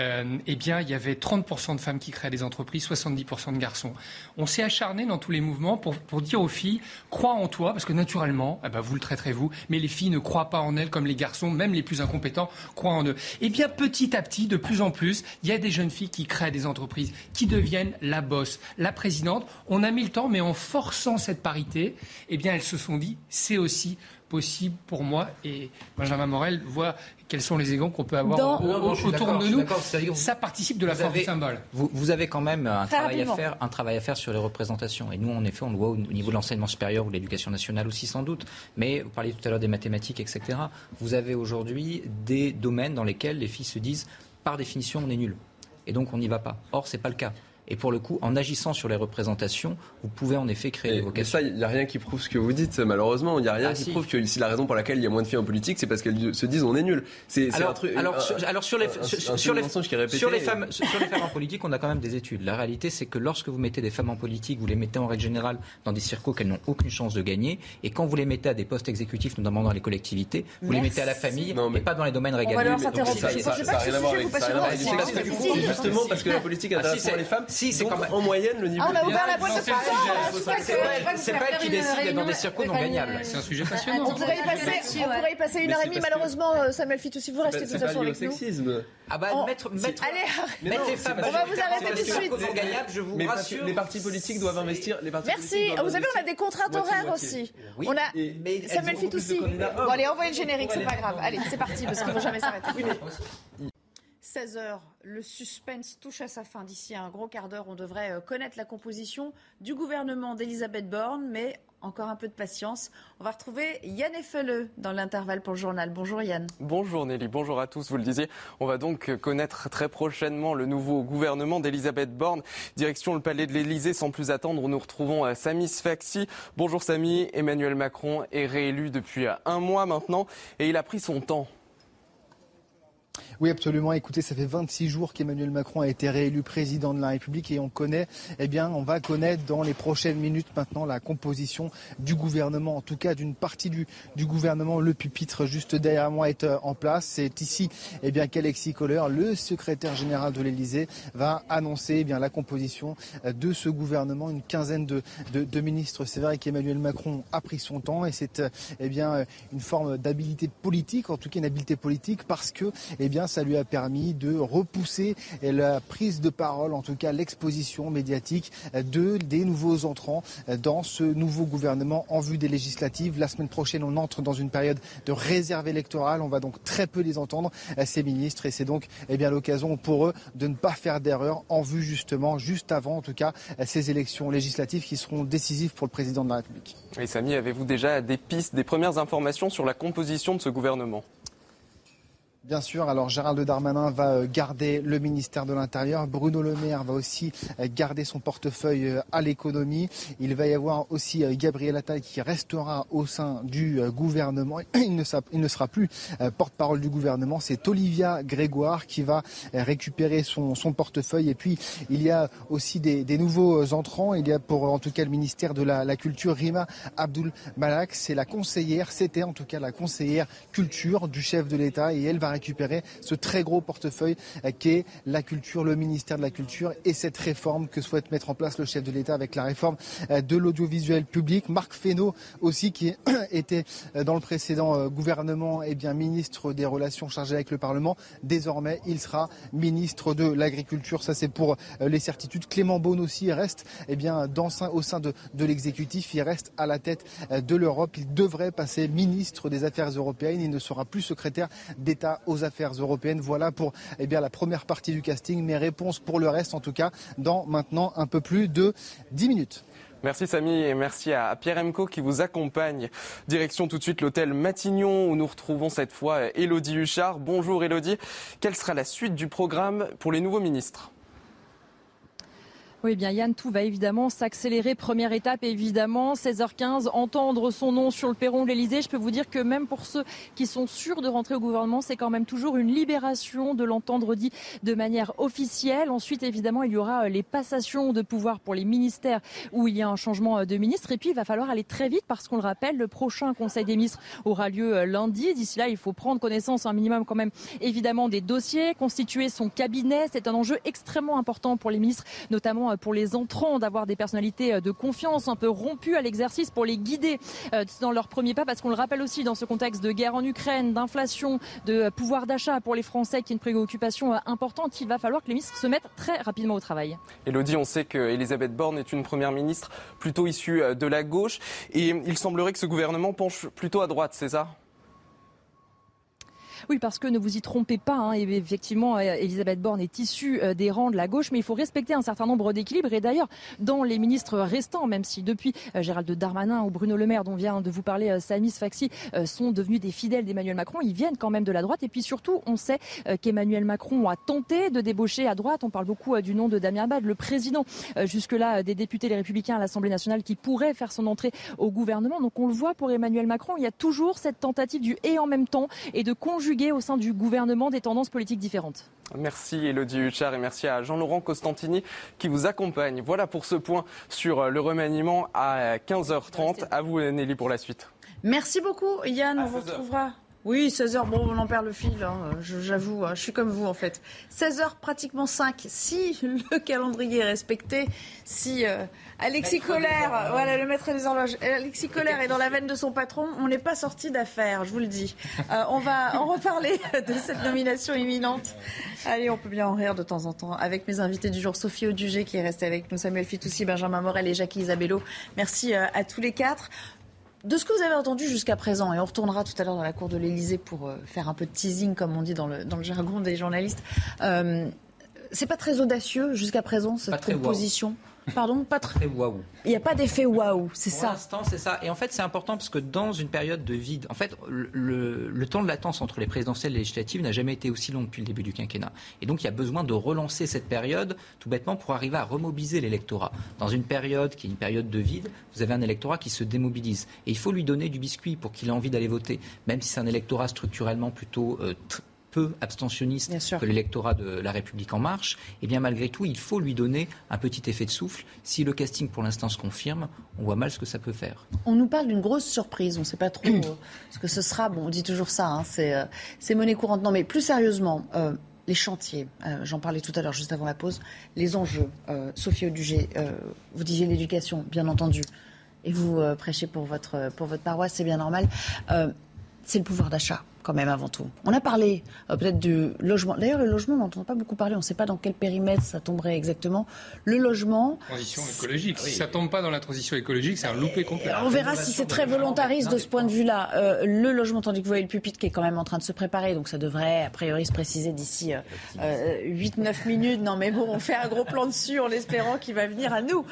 Euh, eh bien, il y avait 30% de femmes qui créaient des entreprises, 70% de garçons. On s'est acharné dans tous les mouvements pour, dire aux filles, crois en toi, parce que naturellement, eh ben, vous le traiterez vous, mais les filles ne croient pas en elles comme les garçons, même les plus incompétents, croient en eux. Eh bien, petit à petit, de plus en plus, il y a des jeunes filles qui créent des entreprises, qui deviennent la bosse, la présidente. On a mis le temps, mais en forçant cette parité, eh bien, elles se sont dit, c'est aussi possible pour moi. Et Benjamin Morel voit quels sont les égons qu'on peut avoir autour de nous. Ça participe de la force du symbole. Vous, avez quand même un travail, à faire, un travail à faire sur les représentations. Et nous, en effet, on le voit au niveau de l'enseignement supérieur ou de l'éducation nationale aussi sans doute. Mais vous parliez tout à l'heure des mathématiques, etc. Vous avez aujourd'hui des domaines dans lesquels les filles se disent, par définition, on est nul. Et donc on n'y va pas. Or, ce n'est pas le cas. Et pour le coup, en agissant sur les représentations, vous pouvez en effet créer des vocations. ça, il n'y a rien qui prouve ce que vous dites, malheureusement. Il n'y a rien ah, qui prouve que si la raison pour laquelle il y a moins de filles en politique, c'est parce qu'elles se disent on est nul. C'est alors, un truc. Alors, sur, alors sur les, sur, les, sur les femmes, sur les femmes en politique, on a quand même des études. La réalité, c'est que lorsque vous mettez des femmes en politique, vous les mettez en règle générale dans des circos qu'elles n'ont aucune chance de gagner. Et quand vous les mettez à des postes exécutifs, notamment dans les collectivités, vous les mettez à la famille, mais pas dans les domaines régaliens. Ça n'a rien à voir avec Justement, parce que la politique intéresse les femmes. Si, c'est quand même moyenne, le niveau. Ah, on a ouvert la boîte de C'est pas elle qui décide d'être dans des circuits non gagnables. C'est un sujet passionnant. On pourrait y passer une heure et demie. Malheureusement, euh, Samuel Fitoussi, vous restez de toute façon avec nous. Ah bah, mettre, mettre, Allez, les femmes. On va vous arrêter tout de suite. je vous rassure. Les partis politiques doivent investir. Merci. Vous savez, on a des contraintes horaires aussi. On a Samuel Fitoussi. Bon, allez, envoyez le générique, c'est pas grave. Allez, c'est parti parce qu'il ne faut jamais s'arrêter. 16h, le suspense touche à sa fin. D'ici un gros quart d'heure, on devrait euh, connaître la composition du gouvernement d'Elisabeth Borne, mais encore un peu de patience. On va retrouver Yann Effeleux dans l'intervalle pour le journal. Bonjour Yann. Bonjour Nelly, bonjour à tous. Vous le disiez, on va donc connaître très prochainement le nouveau gouvernement d'Elisabeth Borne. Direction le palais de l'Elysée, sans plus attendre, nous retrouvons euh, Samy Sfaxi. Bonjour Samy, Emmanuel Macron est réélu depuis euh, un mois maintenant et il a pris son temps oui, absolument. Écoutez, ça fait 26 jours qu'Emmanuel Macron a été réélu président de la République et on connaît, eh bien, on va connaître dans les prochaines minutes maintenant la composition du gouvernement, en tout cas d'une partie du, du gouvernement. Le pupitre juste derrière moi est euh, en place. C'est ici, eh bien, qu'Alexis Kohler, le secrétaire général de l'Élysée, va annoncer, eh bien, la composition euh, de ce gouvernement. Une quinzaine de, de, ministres. C'est vrai qu'Emmanuel Macron a pris son temps et c'est, euh, eh bien, une forme d'habilité politique, en tout cas une habilité politique parce que, eh bien, ça lui a permis de repousser la prise de parole, en tout cas l'exposition médiatique de des nouveaux entrants dans ce nouveau gouvernement en vue des législatives. La semaine prochaine, on entre dans une période de réserve électorale. On va donc très peu les entendre, ces ministres, et c'est donc eh bien l'occasion pour eux de ne pas faire d'erreur en vue justement, juste avant en tout cas, ces élections législatives qui seront décisives pour le président de la République. Et Samy, avez-vous déjà des pistes, des premières informations sur la composition de ce gouvernement? Bien sûr, alors Gérald Darmanin va euh, garder le ministère de l'Intérieur. Bruno Le Maire va aussi euh, garder son portefeuille euh, à l'économie. Il va y avoir aussi Gabriel Attal qui restera au sein du gouvernement. [clears throat] Il ne sera, plus porte-parole du gouvernement. C'est Olivia Grégoire qui va récupérer son, portefeuille. Et puis, il y a aussi des, des, nouveaux entrants. Il y a pour, en tout cas, le ministère de la, la Culture, Rima Abdul Malak. C'est la conseillère, c'était en tout cas la conseillère culture du chef de l'État. Et elle va récupérer ce très gros portefeuille euh, qu'est la culture, le ministère de la Culture et cette réforme que souhaite mettre en place le chef de l'État avec la réforme euh, de l'audiovisuel public. Marc Fesneau aussi qui [clears throat] était euh, dans le précédent gouvernement eh bien ministre des relations chargées avec le Parlement. Désormais, il sera ministre de l'Agriculture. Ça, c'est pour les certitudes. Clément Beaune aussi reste eh bien, dans, au sein de, de l'exécutif. Il reste à la tête de l'Europe. Il devrait passer ministre des Affaires européennes. Il ne sera plus secrétaire d'État aux affaires européennes. Voilà pour eh la première partie du casting. Mes réponses pour le reste, en tout cas, dans maintenant un peu plus de 10 minutes. Merci Samy et merci à Pierre Emco qui vous accompagne. Direction tout de suite l'hôtel Matignon où nous retrouvons cette fois Elodie Huchard. Bonjour Elodie. Quelle sera la suite du programme pour les nouveaux ministres? Oui, bien Yann, tout va évidemment s'accélérer. Première étape, évidemment, 16h15, entendre son nom sur le perron de l'Elysée. Je peux vous dire que même pour ceux qui sont sûrs de rentrer au gouvernement, c'est quand même toujours une libération de l'entendre dit de manière officielle. Ensuite, évidemment, il y aura euh, les passations de pouvoir pour les ministères où il y a un changement euh, de ministre. Et puis, il va falloir aller très vite parce qu'on le rappelle, le prochain Conseil des ministres aura lieu euh, lundi. D'ici là, il faut prendre connaissance un minimum quand même, évidemment, des dossiers, constituer son cabinet. C'est un enjeu extrêmement important pour les ministres, notamment pour les entrants d'avoir des personnalités euh, de confiance un peu rompues à l'exercice pour les guider euh, dans leur premier pas. Parce qu'on le rappelle aussi dans ce contexte de guerre en Ukraine, d'inflation, de pouvoir d'achat pour les Français qui est une préoccupation euh, importante, il va falloir que les ministres se mettent très rapidement au travail. Elodie, on sait qu'Elisabeth Borne est une première ministre plutôt issue de la gauche. Et il semblerait que ce gouvernement penche plutôt à droite, c'est ça? Oui, parce que ne vous y trompez pas, hein, effectivement, euh, Elisabeth Borne est issue euh, des rangs de la gauche, mais il faut respecter un certain nombre d'équilibres. Et d'ailleurs, dans les ministres restants, même si depuis euh, Gérald Darmanin ou Bruno Le Maire, dont vient de vous parler Samis Faxi, sont devenus des fidèles d'Emmanuel Macron, ils viennent quand même de la droite. Et puis surtout, on sait qu'Emmanuel Macron a tenté de débaucher à droite. On parle beaucoup du nom de Damien Abad, le président jusque-là des députés les Républicains à l'Assemblée nationale qui pourrait faire son entrée au gouvernement. Donc on le voit pour Emmanuel Macron, il y a toujours cette tentative du et en même temps et de conjuguer au sein du gouvernement des tendances politiques différentes. Merci Elodie Huchard et merci à Jean-Laurent Costantini qui vous accompagne. Voilà pour ce point sur le remaniement à 15h30. À vous Nelly pour la suite. Merci beaucoup Yann, on vous retrouvera. Oui, 16h, bon, on en perd le fil, hein, j'avoue, hein, je suis comme vous en fait. 16h, pratiquement 5. Si [laughs] le calendrier est respecté, si euh, Alexis Colère, voilà, le maître des horloges, Alexis Colère est dans la veine de son patron, on n'est pas sorti d'affaire, je vous le dis. Euh, on va [laughs] en reparler [laughs] de cette nomination imminente. Allez, on peut bien en rire de temps en temps avec mes invités du jour, Sophie Audugé qui est restée avec nous, Samuel Fitoussi, Benjamin Morel et Jackie Isabello. Merci euh, à tous les quatre de ce que vous avez entendu jusqu'à présent, et on retournera tout à l'heure dans la cour de l'Elysée pour euh, faire un peu de teasing, comme on dit dans le, dans le jargon des journalistes, euh, c'est pas très audacieux jusqu'à présent, cette proposition? Pardon, pas très waouh. Il n'y a pas d'effet waouh, c'est ça. Pour l'instant, c'est ça. Et en fait, c'est important parce que dans une période de vide, en fait, le, le temps de latence entre les présidentielles et les législatives n'a jamais été aussi long depuis le début du quinquennat. Et donc, il y a besoin de relancer cette période, tout bêtement, pour arriver à remobiliser l'électorat. Dans une période qui est une période de vide, vous avez un électorat qui se démobilise. Et il faut lui donner du biscuit pour qu'il ait envie d'aller voter, même si c'est un électorat structurellement plutôt euh, peu abstentionniste que l'électorat de La République en marche, et eh bien malgré tout, il faut lui donner un petit effet de souffle. Si le casting pour l'instant se confirme, on voit mal ce que ça peut faire. On nous parle d'une grosse surprise, on ne sait pas trop euh, ce que ce sera. Bon, on dit toujours ça, hein, euh, c'est monnaie courante. Non, mais plus sérieusement, euh, les chantiers, j'en parlais tout à l'heure juste avant la pause, les enjeux. Sophie Audugé, vous disiez l'éducation, bien entendu, et vous prêchez pour votre, pour votre paroisse, c'est bien normal. c'est le pouvoir d'achat quand même avant tout. On a parlé euh, peut-être du logement. D'ailleurs, le logement, on n'entend pas beaucoup parler. On ne sait pas dans quel périmètre ça tomberait exactement. Le logement. Transition écologique. Si ça tombe pas dans la transition écologique, c'est un loupé complet. On verra si c'est très volontariste de ce point de vue-là. Euh, le logement, tandis que vous voyez le pupitre qui est quand même en train de se préparer, donc ça devrait a priori se préciser d'ici 8-9 euh, minutes. Non, mais bon, on fait un gros plan dessus en espérant qu'il va venir à nous.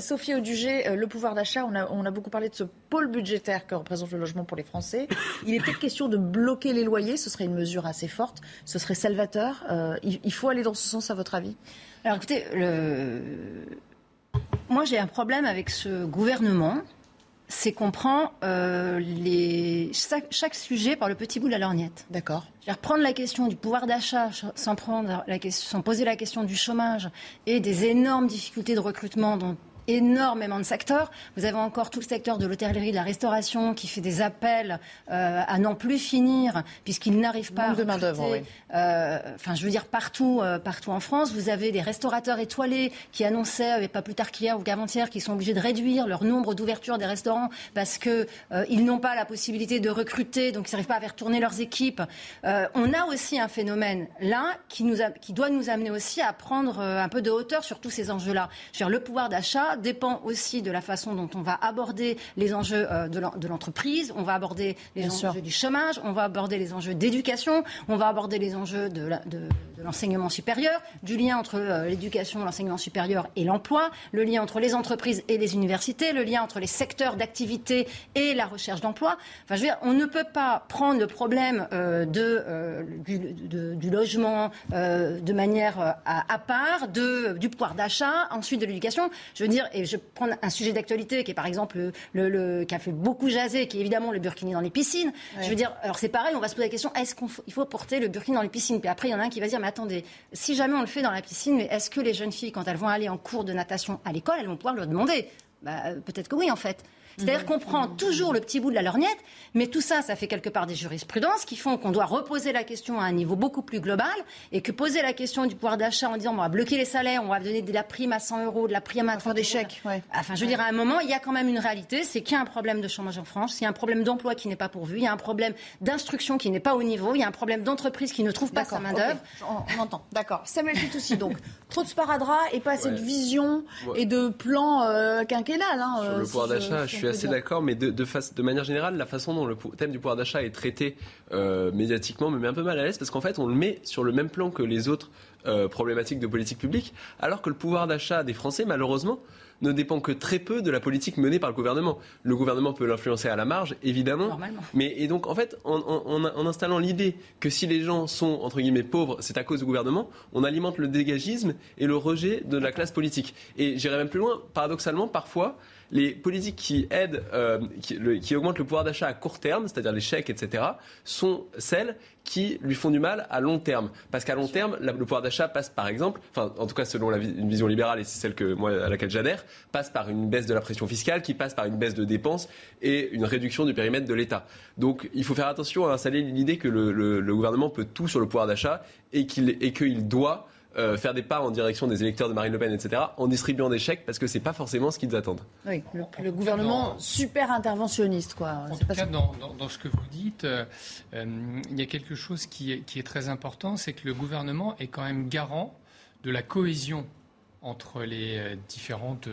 Sophie Audugé, le pouvoir d'achat, on a, on a beaucoup parlé de ce pôle budgétaire que représente le logement pour les Français. Il est peut-être question de bloquer les loyers, ce serait une mesure assez forte, ce serait salvateur. Euh, il, faut aller dans ce sens, à votre avis? Alors écoutez, moi j'ai un problème avec ce gouvernement c'est qu'on prend euh, les, chaque, sujet par le petit bout de la lorgnette. D'accord. Reprendre la question du pouvoir d'achat sans, prendre la sans poser la question du chômage et des énormes difficultés de recrutement dont énormément de secteurs. Vous avez encore tout le secteur de l'hôtellerie, de la restauration qui fait des appels euh, à n'en plus finir puisqu'ils n'arrivent pas à de main d'œuvre. Oui. Euh, enfin, je veux dire partout, euh, partout en France, vous avez des restaurateurs étoilés qui annonçaient, pas plus tard qu'hier ou qu'avant-hier, qu'ils sont obligés de réduire leur nombre d'ouvertures des restaurants parce que ils n'ont pas la possibilité de recruter, donc ils n'arrivent pas à faire tourner leurs équipes. on a aussi un phénomène là qui, nous qui doit nous amener aussi à prendre un peu de hauteur sur tous ces enjeux-là. Je veux dire, le pouvoir d'achat dépend aussi de la façon dont on va aborder les enjeux euh, de l'entreprise, on va aborder les enjeux du chômage, on va aborder les enjeux d'éducation, on va aborder les enjeux de l'enseignement supérieur, du lien entre euh, l'éducation, l'enseignement supérieur et l'emploi, le lien entre les entreprises et les universités, le lien entre les secteurs d'activité et la recherche d'emploi. Enfin, je veux dire, on ne peut pas prendre le problème euh, de, du, logement de manière à, part, de, du pouvoir d'achat, ensuite de l'éducation. Je veux dire, et je prends un sujet d'actualité qui est par exemple le, qui a fait beaucoup jaser, qui est évidemment le burkini dans les piscines. Je veux dire, alors c'est pareil, on va se poser la question est-ce qu'il faut porter le burkini dans les piscines? Puis après, il y en a un qui va dire mais attendez, si jamais on le fait dans la piscine, mais est-ce que les jeunes filles, quand elles vont aller en cours de natation à l'école, elles vont pouvoir le demander? Bah, Peut-être que oui, en fait. C'est-à-dire qu'on prend toujours le petit bout de la lorgnette, mais tout ça, ça fait quelque part des jurisprudences qui font qu'on doit reposer la question à un niveau beaucoup plus global et que poser la question du pouvoir d'achat en disant on va bloquer les salaires, on va donner de la prime à 100 euros, de la prime à... Faire des chèques, Enfin, je veux dire, à un moment, il y a quand même une réalité, c'est qu'il y a un problème de chômage en France, il y a un problème d'emploi qui n'est pas pourvu, il y a un problème d'instruction qui n'est pas au niveau, il y a un problème d'entreprise qui ne trouve pas sa main-d'œuvre. On, entend, d'accord. Samuel aussi donc, [laughs] trop de sparadrap et pas assez de vision et de plan euh, quinquennal. Hein, Sur le euh, pouvoir d'achat, je, suis assez d'accord, mais de, de, manière générale, la façon dont le thème du pouvoir d'achat est traité euh, médiatiquement me met un peu mal à l'aise parce qu'en fait, on le met sur le même plan que les autres euh, problématiques de politique publique, alors que le pouvoir d'achat des Français, malheureusement, ne dépend que très peu de la politique menée par le gouvernement. Le gouvernement peut l'influencer à la marge, évidemment. Mais et donc, en fait, en, en installant l'idée que si les gens sont entre guillemets pauvres, c'est à cause du gouvernement, on alimente le dégagisme et le rejet de la classe politique. Et j'irai même plus loin. Paradoxalement, parfois, les politiques qui aident, euh, qui, augmentent le pouvoir d'achat à court terme, c'est-à-dire les chèques, etc., sont celles qui lui font du mal à long terme. Parce qu'à long terme, le pouvoir d'achat passe par exemple, enfin en tout cas selon une vision libérale, et c'est celle à laquelle j'adhère, passe par une baisse de la pression fiscale, qui passe par une baisse de dépenses et une réduction du périmètre de l'État. Donc il faut faire attention à installer l'idée que le, gouvernement peut tout sur le pouvoir d'achat et qu'il doit euh, faire des pas en direction des électeurs de Marine Le Pen, etc., en distribuant des chèques parce que c'est pas forcément ce qu'ils attendent. Oui, le, gouvernement super interventionniste, quoi. En tout cas, dans, ce que vous dites, euh, euh, il y a quelque chose qui est, qui est très important, c'est que le gouvernement est quand même garant de la cohésion entre les différentes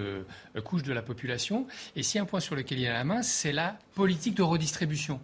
couches de la population. Et s'il y a un point sur lequel il a la main, c'est la politique de redistribution.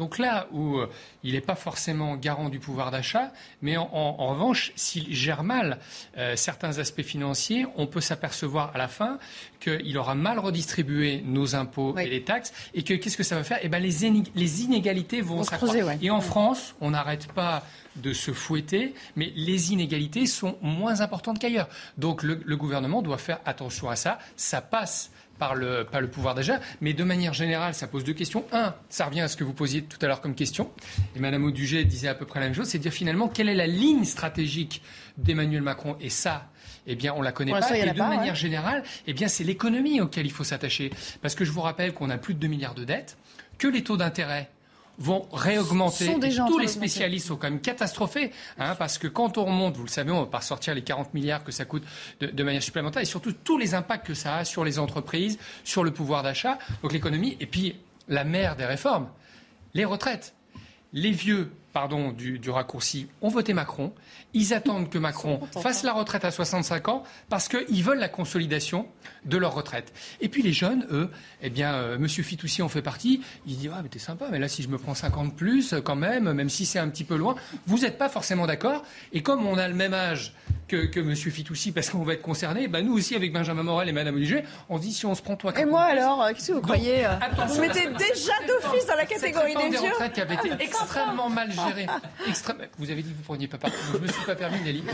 Donc là où euh, il n'est pas forcément garant du pouvoir d'achat, mais en, revanche, s'il gère mal euh, certains aspects financiers, on peut s'apercevoir à la fin qu'il aura mal redistribué nos impôts et les taxes, et que qu'est-ce que ça va faire? Eh bien, les, inégalités vont s'accroître. Et en France, on n'arrête pas de se fouetter, mais les inégalités sont moins importantes qu'ailleurs. Donc le, le gouvernement doit faire attention à ça. Ça passe par le, pas le pouvoir d'achat, mais de manière générale, ça pose deux questions. Un, ça revient à ce que vous posiez tout à l'heure comme question, et Madame Audugé disait à peu près la même chose, c'est de dire finalement quelle est la ligne stratégique d'Emmanuel Macron? Et ça, eh bien, on la connaît pas. Et de manière générale, eh bien, c'est l'économie auquel il faut s'attacher. Parce que je vous rappelle qu'on a plus de 2 milliards de dettes, que les taux d'intérêt vont réaugmenter. tous les spécialistes sont quand même catastrophés, hein, parce que quand on remonte, vous le savez, on va pas sortir les 40 milliards que ça coûte de, manière supplémentaire, et surtout tous les impacts que ça a sur les entreprises, sur le pouvoir d'achat, donc l'économie, et puis la mère des réformes, les retraites. les vieux pardon, du, raccourci ont voté Macron. Ils attendent que Macron fasse la retraite à 65 ans parce qu'ils veulent la consolidation de leur retraite. Et puis les jeunes, eux, eh bien, euh, Monsieur Fitoussi en fait partie. Il dit ah mais t'es sympa, mais là si je me prends 50 plus, quand même, même si c'est un petit peu loin, vous n'êtes pas forcément d'accord. Et comme on a le même âge que, que M. Fitoussi, parce qu'on va être concerné, bah, nous aussi avec Benjamin Morel et Mme Olivier, on dit si on se prend toi. Et moi alors, qu'est-ce que vous croyez euh, Vous mettez déjà d'office dans la catégorie des vieux. retraites qui avait été extrêmement mal gérée. Vous avez dit que vous ne preniez pas part. Je ne me suis pas permis, Nelly.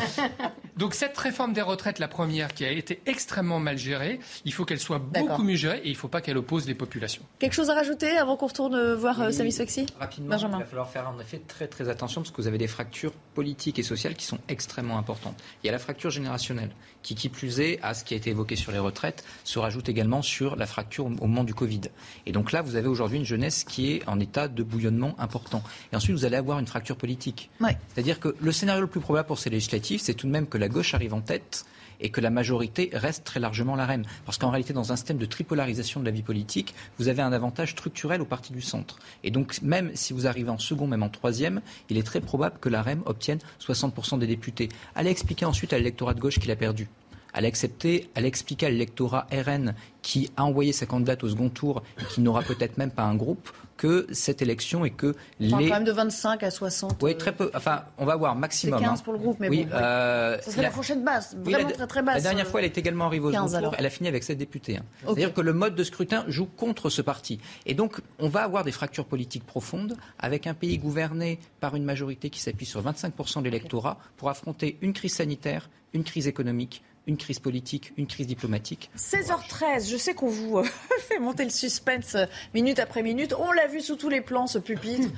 Donc cette réforme des retraites, la première, qui a été extrêmement mal gérée, il faut qu'elle soit beaucoup mieux gérée et il ne faut pas qu'elle oppose les populations. Quelque chose à rajouter avant qu'on retourne voir euh, Samy Sfaxi Rapidement, Benjamin. il va falloir faire en effet très très attention parce que vous avez des fractures politiques et sociales qui sont extrêmement importantes. Il y a la fracture générationnelle qui, qui plus est, à ce qui a été évoqué sur les retraites, se rajoute également sur la fracture au moment du Covid. Et donc là, vous avez aujourd'hui une jeunesse qui est en état de bouillonnement important. Et ensuite, vous allez avoir une fracture politique. C'est-à-dire que le scénario le plus probable pour ces législatives, c'est tout de même que la gauche arrive en tête et que la majorité reste très largement la reine. Parce qu'en réalité, dans un système de tripolarisation de la vie politique, vous avez un avantage structurel au parti du centre. Et donc, même si vous arrivez en second, même en troisième, il est très probable que la REM obtienne 60% des députés. Allez expliquer ensuite à l'électorat de gauche qu'il a perdu. Elle a accepté, elle a expliqué à l'électorat RN qui a envoyé sa candidate au second tour, qui n'aura peut-être même pas un groupe, que cette élection et que les. quand même de 25 à 60. Oui, très peu. Enfin, on va voir maximum. C'est 15 hein. pour le groupe, mais oui, bon. Euh, ça serait la... prochaine basse, vraiment très très basse. La dernière fois, elle est également arrivée au second tour. Elle a fini avec 7 députés. Hein. C'est-à-dire que le mode de scrutin joue contre ce parti. Et donc, on va avoir des fractures politiques profondes avec un pays gouverné par une majorité qui s'appuie sur 25% de l'électorat pour affronter une crise sanitaire, une crise économique, une crise politique, une crise diplomatique. 16h13, je sais qu'on vous euh, [laughs] fait monter le suspense euh, minute après minute. On l'a vu sous tous les plans, ce pupitre.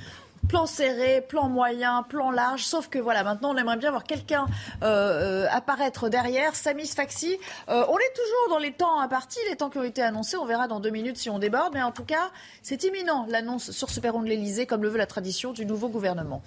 plan serré, plan moyen, plan large. Sauf que voilà, maintenant on aimerait bien voir quelqu'un euh, apparaître derrière. Samis Faxi, on est toujours dans les temps impartis, les temps qui ont été annoncés. On verra dans deux minutes si on déborde. Mais en tout cas, c'est imminent l'annonce sur ce perron de l'Elysée, comme le veut la tradition du nouveau gouvernement.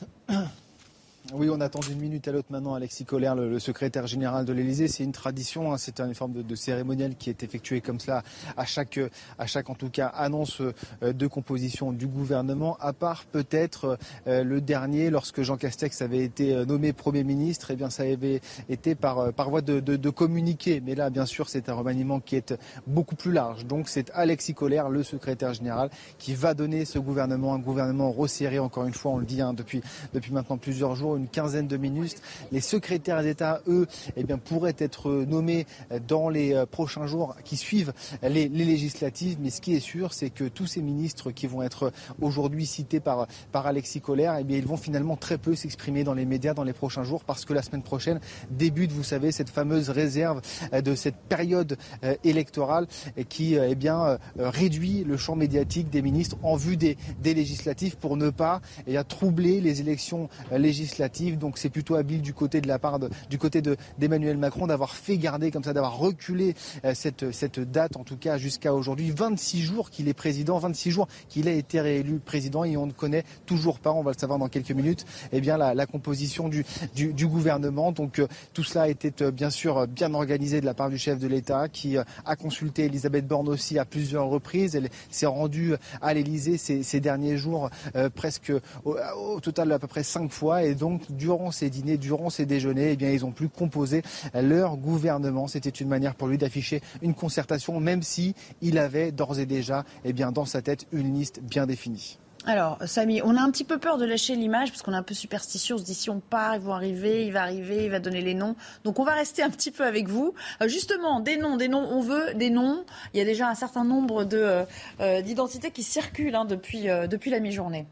Oui, on attend d'une minute à l'autre maintenant Alexis Collère, le, secrétaire général de l'Elysée. C'est une tradition, hein, c'est une forme de, cérémonial qui est effectuée comme cela à chaque, à chaque en tout cas, annonce euh, de composition du gouvernement, à part peut-être euh, le dernier, lorsque Jean Castex avait été euh, nommé Premier ministre, eh bien ça avait été par, par voie de, de, communiqué. Mais là, bien sûr, c'est un remaniement qui est beaucoup plus large. Donc c'est Alexis Collère, le secrétaire général, qui va donner ce gouvernement, un gouvernement resserré, encore une fois, on le dit hein, depuis, depuis maintenant plusieurs jours une quinzaine de minutes. Les secrétaires d'État, eux, eh bien, pourraient être nommés dans les euh, prochains jours qui suivent les, législatives. Mais ce qui est sûr, c'est que tous ces ministres qui vont être aujourd'hui cités par, par Alexis Collère, eh bien, ils vont finalement très peu s'exprimer dans les médias dans les prochains jours parce que la semaine prochaine débute, vous savez, cette fameuse réserve euh, de cette période euh, électorale qui eh bien, réduit le champ médiatique des ministres en vue des, des législatives pour ne pas eh troubler les élections législatives donc c'est plutôt habile du côté de la part du côté d'Emmanuel Macron d'avoir fait garder comme ça, d'avoir reculé euh, cette, cette date en tout cas jusqu'à aujourd'hui. 26 jours qu'il est président, 26 jours qu'il a été réélu président et on ne connaît toujours pas, on va le savoir dans quelques minutes, eh bien la, composition du, du, gouvernement. Donc euh, tout cela été euh, bien sûr bien organisé de la part du chef de l'État qui a consulté Elisabeth Borne aussi à plusieurs reprises. Elle s'est rendue à l'Elysée ces, derniers jours presque au, au, total à peu près cinq fois et donc durant ces dîners, durant ces déjeuners, eh bien, ils ont pu composer leur gouvernement. C'était une manière pour lui d'afficher une concertation, même si il avait d'ores et déjà, eh bien, dans sa tête, une liste bien définie. Alors, Samy, on a un petit peu peur de lâcher l'image parce qu'on est un peu superstitieux. On se dit si on part, ils vont arriver, il va arriver, il va donner les noms. Donc, on va rester un petit peu avec vous. Euh, justement, des noms, des noms, on veut des noms. Il y a déjà un certain nombre euh, euh, d'identités qui circulent hein, depuis, depuis la mi-journée.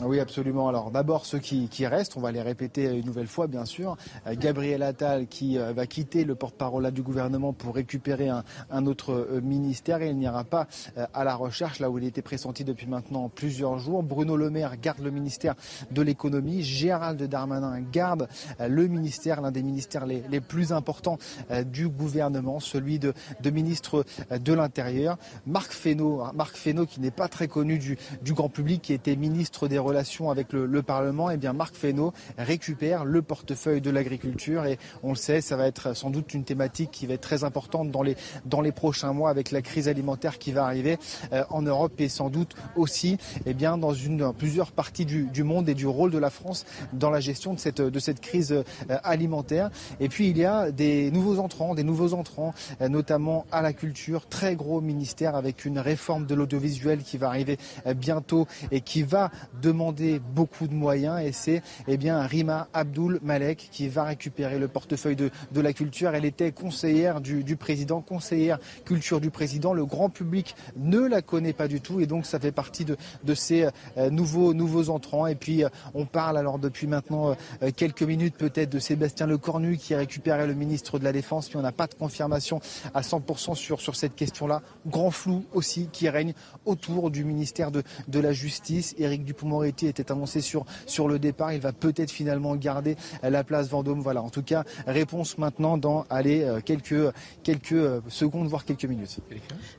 Oui, absolument. Alors d'abord ceux qui, restent, on va les répéter une nouvelle fois, bien sûr. Euh, Gabriel Attal qui euh, va quitter le porte-parole du gouvernement pour récupérer un, autre euh, ministère et il n'ira pas à la recherche, là où il était pressenti depuis maintenant plusieurs jours. Bruno Le Maire garde le ministère de l'économie. Gérald Darmanin garde le ministère, l'un des ministères les, plus importants du gouvernement, celui de, ministre de l'Intérieur. Marc Fesneau, Marc Fesneau qui n'est pas très connu du, du grand public, qui était ministre des relations avec le, Parlement, eh bien Marc Fesneau récupère le portefeuille de l'agriculture et on le sait, ça va être sans doute une thématique qui va être très importante dans les, dans les prochains mois avec la crise alimentaire qui va arriver euh, en Europe et sans doute aussi eh bien, dans plusieurs parties du, du, monde et du rôle de la France dans la gestion de cette, de cette crise euh, alimentaire. Et puis il y a des nouveaux entrants, des nouveaux entrants, euh, notamment à la culture, très gros ministère avec une réforme de l'audiovisuel qui va arriver bientôt et qui va demander beaucoup de moyens. Et c'est eh bien Rima Abdul Malek qui va récupérer le portefeuille de, de la culture. Elle était conseillère du, du président, conseillère culture du président. Le grand public ne la connaît pas du tout et donc ça fait partie de, de ces euh, nouveaux, nouveaux entrants. Et puis euh, on parle alors depuis maintenant euh, quelques minutes peut-être de Sébastien Lecornu qui a récupéré le ministre de la Défense, mais on n'a pas de confirmation à 100% sur, sur cette question-là. Grand flou aussi qui règne autour du ministère de, de la Justice. Éric Dupond-Moretti était annoncé sur, sur le départ. Il va peut-être finalement garder la place Vendôme. Voilà, en tout cas, réponse maintenant dans allez, quelques, quelques secondes, voire quelques minutes.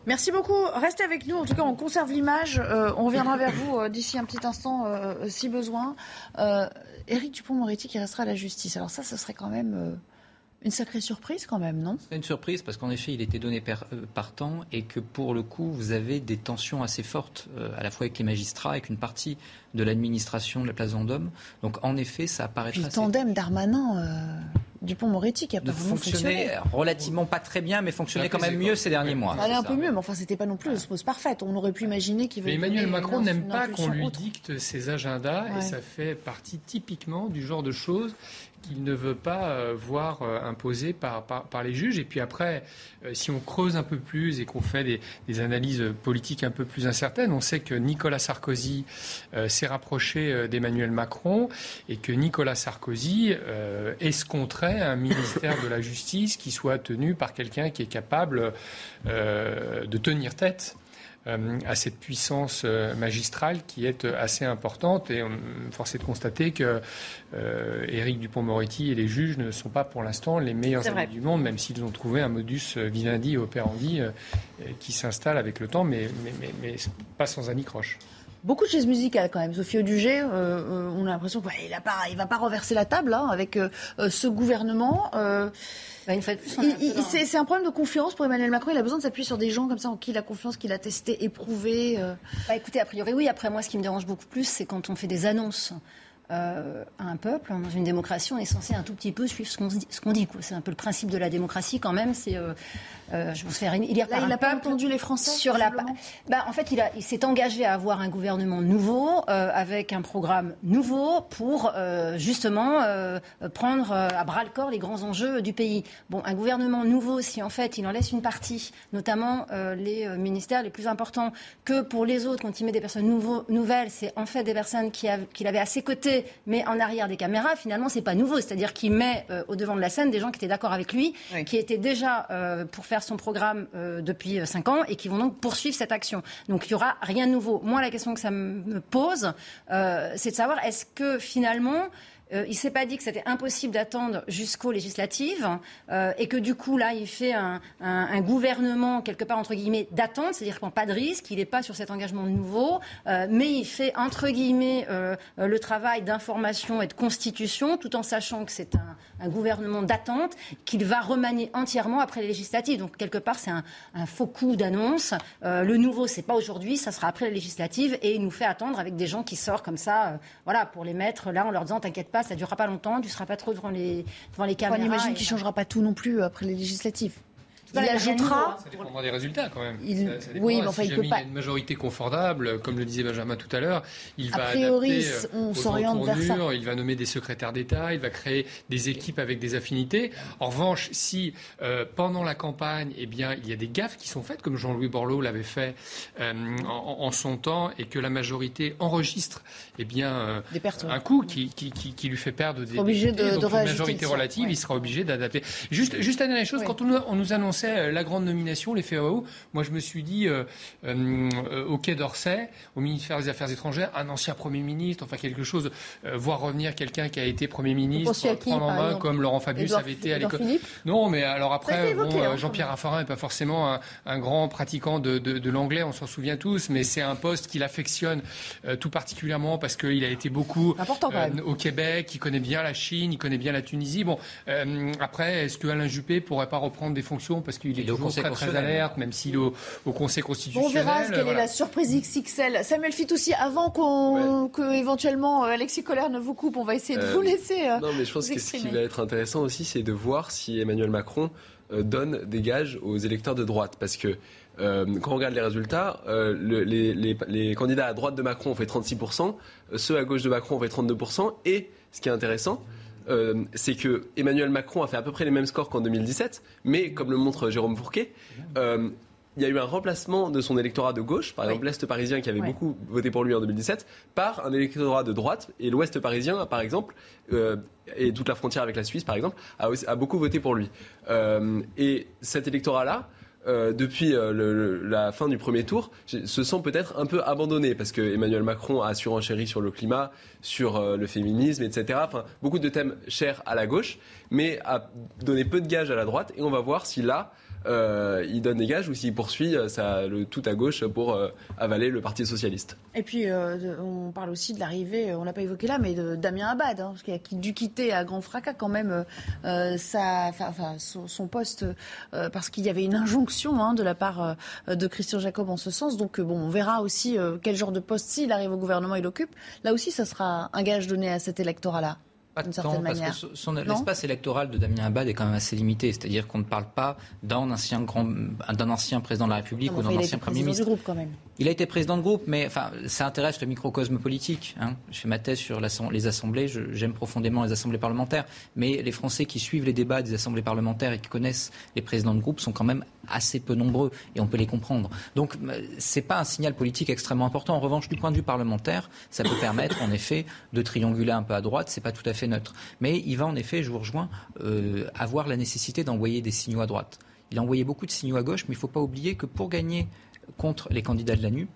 Merci beaucoup. Restez avec nous. En tout cas, on conserve l'image. Euh, on reviendra vers vous euh, d'ici un petit instant, euh, si besoin. Éric Dupont-Moretti qui restera à la justice. Alors ça, ce serait quand même une sacrée surprise quand même, non? C'est une surprise parce qu'en effet, il était donné par, temps et que pour le coup, vous avez des tensions assez fortes, à la fois avec les magistrats, avec une partie de l'administration de la place Vendôme. Donc en effet, ça apparaît Puis le tandem d'Armanin. Dupont-Moretti qui a pas fonctionné relativement pas très bien, mais fonctionnait quand même mieux ces derniers mois. Ça allait un peu mieux, mais enfin c'était pas non plus l'osmose parfaite. On aurait pu imaginer qu'il. Mais Emmanuel Macron n'aime pas qu'on lui dicte ses agendas et ça fait partie typiquement du genre de choses qu'il ne veut pas euh, voir euh, imposées par, par, les juges. Et puis après, euh, si on creuse un peu plus et qu'on fait des, analyses politiques un peu plus incertaines, on sait que Nicolas Sarkozy s'est rapproché d'Emmanuel Macron et que Nicolas Sarkozy escompterait un ministère de la Justice qui soit tenu par quelqu'un qui est capable de tenir tête euh, à cette puissance euh, magistrale qui est euh, assez importante. Et force est de constater que Éric Dupont-Moretti et les juges ne sont pas pour l'instant les meilleurs amis du monde, même s'ils ont trouvé un modus vivendi operandi qui s'installe avec le temps, mais, mais, mais, pas sans anicroche. Beaucoup de chaises musicales quand même. Sophie Audugé, on a l'impression qu'il ne va pas renverser la table hein, avec ce gouvernement. Bah, c'est un problème de confiance pour Emmanuel Macron. Il a besoin de s'appuyer sur des gens comme ça en qui il a confiance, qu'il a testé, éprouvé. Euh. Bah, écoutez, a priori, oui. Après, moi, ce qui me dérange beaucoup plus, c'est quand on fait des annonces. Euh, à un peuple, dans une démocratie, on est censé un tout petit peu suivre ce qu'on dit. dit c'est un peu le principe de la démocratie quand même. C'est euh, euh, je vous faire élire Là, il n'a pas entendu les Français sur la. Bah, en fait, il, il s'est engagé à avoir un gouvernement nouveau euh, avec un programme nouveau pour euh, justement prendre à bras le corps les grands enjeux du pays. Bon, un gouvernement nouveau, si en fait il en laisse une partie, notamment les ministères les plus importants, que pour les autres, quand il met des personnes nouveaux, nouvelles, c'est en fait des personnes qu'il avait à ses côtés, mais en arrière des caméras. Finalement, c'est pas nouveau, c'est-à-dire qu'il met au devant de la scène des gens qui étaient d'accord avec lui, qui étaient déjà pour faire son programme euh, depuis 5 euh, ans et qui vont donc poursuivre cette action. Donc il n'y aura rien de nouveau. Moi, la question que ça me pose, euh, c'est de savoir est-ce que finalement euh, il ne s'est pas dit que c'était impossible d'attendre jusqu'aux législatives euh, et que du coup, là, il fait un, gouvernement, quelque part, entre guillemets, d'attente, c'est-à-dire qu'il ne prend pas de risque, il n'est pas sur cet engagement nouveau, euh, mais il fait, entre guillemets, le travail d'information et de constitution, tout en sachant que c'est un, gouvernement d'attente qu'il va remanier entièrement après les législatives. Donc, quelque part, c'est un, faux coup d'annonce. le nouveau, c'est pas aujourd'hui, ça sera après les législatives et il nous fait attendre avec des gens qui sortent comme ça, voilà, pour les mettre là en leur disant, t'inquiète pas, ça ne durera pas longtemps, tu ne seras pas trop devant les, devant les caméras. On imagine qu'il ne changera pas tout non plus après les législatives il ajoutera. Ça dépendra des résultats quand même. oui, mais enfin, il peut pas. Il y a une majorité confortable, comme le disait Benjamin tout à l'heure, il va a priori, adapter on euh, s'oriente vers ça. Il va nommer des secrétaires d'État, il va créer des équipes avec des affinités. En revanche, si euh, pendant la campagne, eh bien, il y a des gaffes qui sont faites, comme Jean-Louis Borloo l'avait fait euh, en, son temps, et que la majorité enregistre, eh bien, un coup qui, qui, qui, lui fait perdre des obligé de, donc, une majorité relative, il sera obligé d'adapter. Juste, juste la dernière chose, quand on, on nous annonçait annonçait la grande nomination, l'effet waouh. Moi, je me suis dit, au Quai d'Orsay, au ministère des Affaires étrangères, un ancien Premier ministre, enfin quelque chose, voir revenir quelqu'un qui a été Premier ministre, prendre en main, comme Laurent Fabius avait été à l'école. Non, mais alors après, hein, Jean-Pierre Raffarin n'est pas forcément un, grand pratiquant de, l'anglais, on s'en souvient tous, mais c'est un poste qu'il affectionne tout particulièrement parce qu'il a été beaucoup au Québec, il connaît bien la Chine, il connaît bien la Tunisie. Bon, après, est-ce que Alain Juppé pourrait pas reprendre des fonctions parce qu'il est, toujours très, très alerte, même s'il est au, Conseil constitutionnel. on verra quelle est la surprise XXL. Samuel Fitoussi, avant qu'on, que éventuellement euh, Alexis Collère ne vous coupe, on va essayer de vous euh, laisser. Euh, non, mais je pense que ce qui va être intéressant aussi, c'est de voir si Emmanuel Macron donne des gages aux électeurs de droite, parce que quand on regarde les résultats, les, les, candidats à droite de Macron ont fait 36%, ceux à gauche de Macron ont fait 32%, et ce qui est intéressant, euh, c'est que Emmanuel Macron a fait à peu près les mêmes scores qu'en 2017, mais comme le montre Jérôme Fourquet, euh, il y a eu un remplacement de son électorat de gauche, par exemple l'Est parisien qui avait beaucoup voté pour lui en 2017, par un électorat de droite, et l'Ouest parisien, par exemple, euh, et toute la frontière avec la Suisse, par exemple, a beaucoup voté pour lui. et cet électorat-là, euh, depuis euh, la fin du premier tour, se sent peut-être un peu abandonné parce que Emmanuel Macron a surenchéri sur le climat, sur euh, le féminisme, etc. Enfin, beaucoup de thèmes chers à la gauche, mais a donné peu de gages à la droite. Et on va voir si là, euh, il donne des gages ou s'il poursuit euh, ça, le tout à gauche pour euh, avaler le Parti socialiste. Et puis, on parle aussi de l'arrivée, on l'a pas évoqué là, mais de Damien Abad, hein, qui a dû quitter à grand fracas quand même son, poste parce qu'il y avait une injonction hein, de la part de Christian Jacob en ce sens. Donc, bon, on verra aussi quel genre de poste, s'il arrive au gouvernement, il occupe. Là aussi, ça sera un gage donné à cet électorat-là. Pas de temps, parce que l'espace électoral de Damien Abad est quand même assez limité. C'est-à-dire qu'on ne parle pas d'un ancien, grand, d'un ancien président de la République ou d'un ancien Premier ministre. Du groupe, quand même. Il a été président de groupe, mais enfin, ça intéresse le microcosme politique. Hein. Je fais ma thèse sur les assemblées, j'aime profondément les assemblées parlementaires, mais les Français qui suivent les débats des assemblées parlementaires et qui connaissent les présidents de groupe sont quand même assez peu nombreux et on peut les comprendre. Donc euh, c'est pas un signal politique extrêmement important. En revanche, du point de vue parlementaire, ça peut permettre en effet de trianguler un peu à droite. C'est pas tout à fait neutre, mais il va en effet, je vous rejoins, euh, avoir la nécessité d'envoyer des signaux à droite. Il a envoyé beaucoup de signaux à gauche, mais il ne faut pas oublier que pour gagner contre les candidats de la NUP,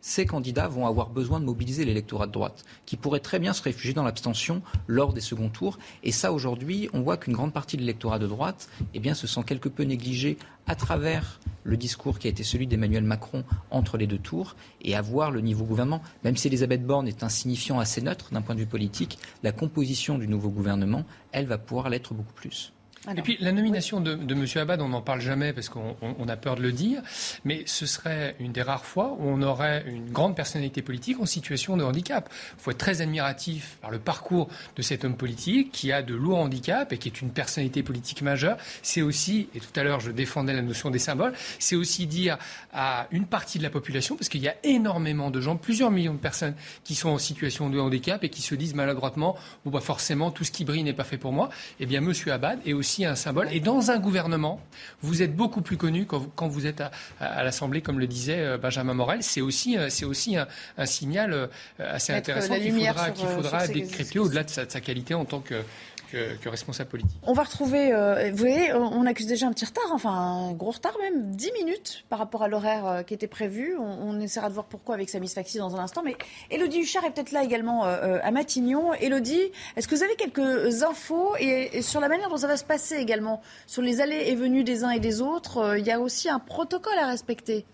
ces candidats vont avoir besoin de mobiliser l'électorat de droite, qui pourrait très bien se réfugier dans l'abstention lors des seconds tours. Et ça, aujourd'hui, on voit qu'une grande partie de l'électorat de droite eh se sent quelque peu négligé à travers le discours qui a été celui d'Emmanuel Macron entre les deux tours et à voir le niveau gouvernement. Même si Elisabeth Borne est un signifiant assez neutre d'un point de vue politique, la composition du nouveau gouvernement, elle va pouvoir l'être beaucoup plus. Et puis la nomination de, de M. Abad, on n'en parle jamais parce qu'on a peur de le dire, mais ce serait une des rares fois où on aurait une grande personnalité politique en situation de handicap. Il faut être très admiratif par le parcours de cet homme politique qui a de lourds handicaps et qui est une personnalité politique majeure. C'est aussi, et tout à l'heure je défendais la notion des symboles, c'est aussi dire à une partie de la population, parce qu'il y a énormément de gens, plusieurs millions de personnes qui sont en situation de handicap et qui se disent maladroitement, bon bah forcément tout ce qui brille n'est pas fait pour moi. Eh bien M. Abad est aussi un symbole. Et dans un gouvernement, vous êtes beaucoup plus connu quand vous, êtes à, l'Assemblée, comme le disait euh, Benjamin Morel. C'est aussi, euh, c'est aussi un, signal euh, assez intéressant qu'il faudra, qu'il faudra décrypter au-delà de sa qualité en tant que que, responsable politique. On va retrouver, euh, vous voyez, on accuse déjà un petit retard, enfin un gros retard même, 10 minutes par rapport à l'horaire euh, qui était prévu. On, essaiera de voir pourquoi avec Samis Faxi dans un instant. Mais Elodie Huchard est peut-être là également euh, à Matignon. Elodie, est-ce que vous avez quelques infos et, sur la manière dont ça va se passer également, sur les allées et venues des uns et des autres Il y a aussi un protocole à respecter.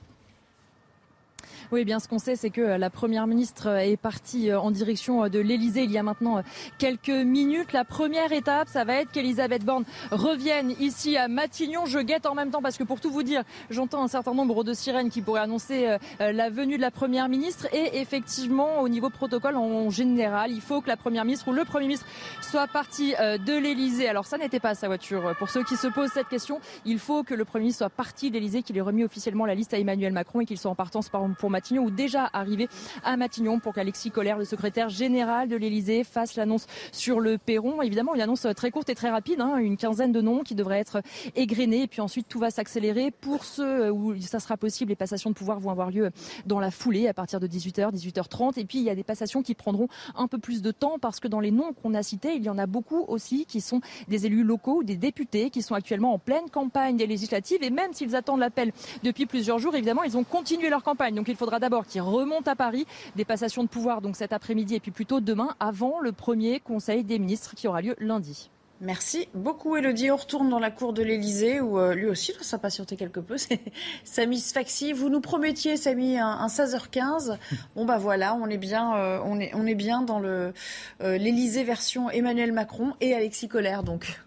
Oui, bien ce qu'on sait, c'est que euh, la Première ministre euh, est partie euh, en direction de l'Elysée il y a maintenant quelques minutes. La première étape, ça va être qu'Elisabeth Borne revienne ici à Matignon. Je guette en même temps parce que pour tout vous dire, j'entends un certain nombre de sirènes qui pourraient annoncer la venue de la Première ministre. Et effectivement, au niveau protocole en général, il faut que la Première ministre ou le Premier ministre soit parti de l'Elysée. Alors ça n'était pas sa voiture. Pour ceux qui se posent cette question, il faut que le Premier ministre soit parti de l'Elysée, qu'il ait remis officiellement la liste à Emmanuel Macron et qu'il soit en partance pour Matignon ou déjà arrivés à Matignon pour qu'Alexis Collère, le secrétaire général de l'Elysée, fasse l'annonce sur le perron. Évidemment, une annonce très courte et très rapide, hein, une quinzaine de noms qui devraient être égrenés et puis ensuite tout va s'accélérer pour ceux où ça sera possible. Les passations de pouvoir vont avoir lieu dans la foulée à partir de 18h, 18h30 et puis il y a des passations qui prendront un peu plus de temps parce que dans les noms qu'on a cités, il y en a beaucoup aussi qui sont des élus locaux ou des députés qui sont actuellement en pleine campagne des législatives et même s'ils attendent l'appel depuis plusieurs jours, évidemment, ils ont continué leur campagne. Donc il faudra d'abord qu'ils remontent à Paris, des passations de pouvoir donc cet après-midi et puis plutôt demain avant le premier Conseil des ministres qui aura lieu lundi. Merci beaucoup Elodie. On retourne dans la cour de l'Elysée où euh, lui aussi doit s'impatienter quelque peu. [laughs] C'est Samy Sfaxi. Vous nous promettiez, Samy, un, 16h15. Bon bah voilà, on est bien, euh, on est, bien dans le euh, l'Elysée version Emmanuel Macron et Alexis Collère donc.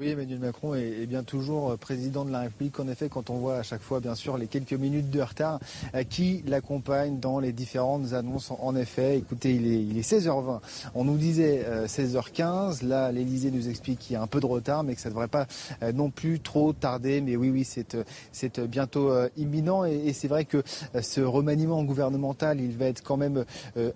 Oui, Emmanuel Macron est, bien toujours euh, président de la République. En effet, quand on voit à chaque fois, bien sûr, les quelques minutes de retard euh, qui l'accompagnent dans les différentes annonces. En effet, écoutez, il est, il est 16h20. On nous disait 16h15. Euh, Là, l'Elysée nous explique qu'il y a un peu de retard, mais que ça ne devrait pas non plus trop tarder. Mais oui, oui, c'est bientôt imminent. Et, c'est vrai que ce remaniement gouvernemental, il va être quand même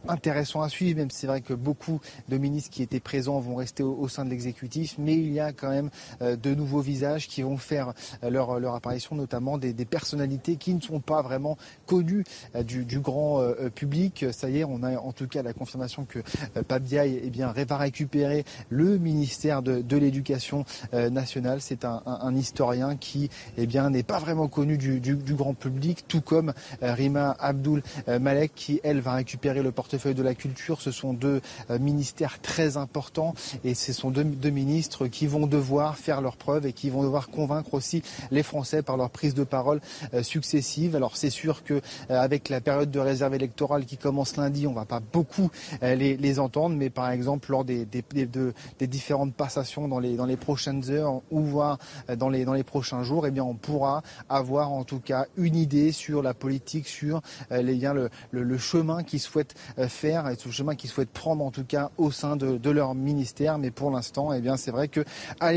intéressant à suivre, même si c'est vrai que beaucoup de ministres qui étaient présents vont rester au, sein de l'exécutif. Mais il y a quand même de nouveaux visages qui vont faire euh, leur, leur apparition, notamment des, personnalités qui ne sont pas vraiment connues euh, du, grand public. Ça y est, on a en tout cas la confirmation que Pabiaï eh bien, va récupérer le ministère de, l'Éducation nationale. C'est un, historien qui eh bien, n'est pas vraiment connu du, grand public, tout comme Rima Abdul Malek qui, elle, va récupérer le portefeuille de la culture. Ce sont deux ministères très importants et ce sont deux, deux ministres qui vont devoir faire leurs preuves et qui vont devoir convaincre aussi les Français par leur prise de parole euh, successive. Alors c'est sûr que euh, avec la période de réserve électorale qui commence lundi, on va pas beaucoup euh, les, entendre, mais par exemple lors des, des, différentes passations dans les, dans les prochaines heures ou voire dans les, dans les prochains jours, eh bien on pourra avoir en tout cas une idée sur la politique, sur le, chemin qu'ils souhaitent faire et le chemin qu'ils souhaitent prendre en tout cas au sein de, de leur ministère. Mais pour l'instant, eh bien c'est vrai que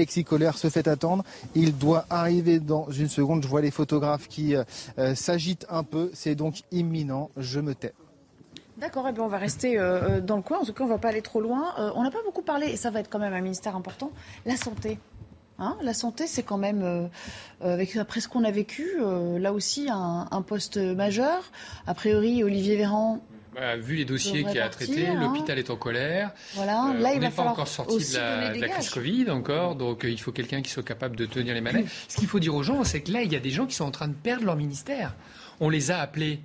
Alexis Colère se fait attendre. Il doit arriver dans une seconde. Je vois les photographes qui euh, euh, s'agitent un peu. C'est donc imminent. Je me tais. D'accord, eh on va rester euh, dans le coin. En tout cas, on ne va pas aller trop loin. on n'a pas beaucoup parlé, et ça va être quand même un ministère important, la santé. Hein la santé, c'est quand même, avec après ce qu'on a vécu, là aussi un, poste majeur. A priori, Olivier Véran vu les dossiers qu'il a traités, hein. l'hôpital est en colère. Voilà. Euh, Là, on n'est pas encore sorti de la, crise Covid encore, donc euh, il faut quelqu'un qui soit capable de tenir les manettes. Ce qu'il faut dire aux gens, c'est que là, il y a des gens qui sont en train de perdre leur ministère. On les a appelés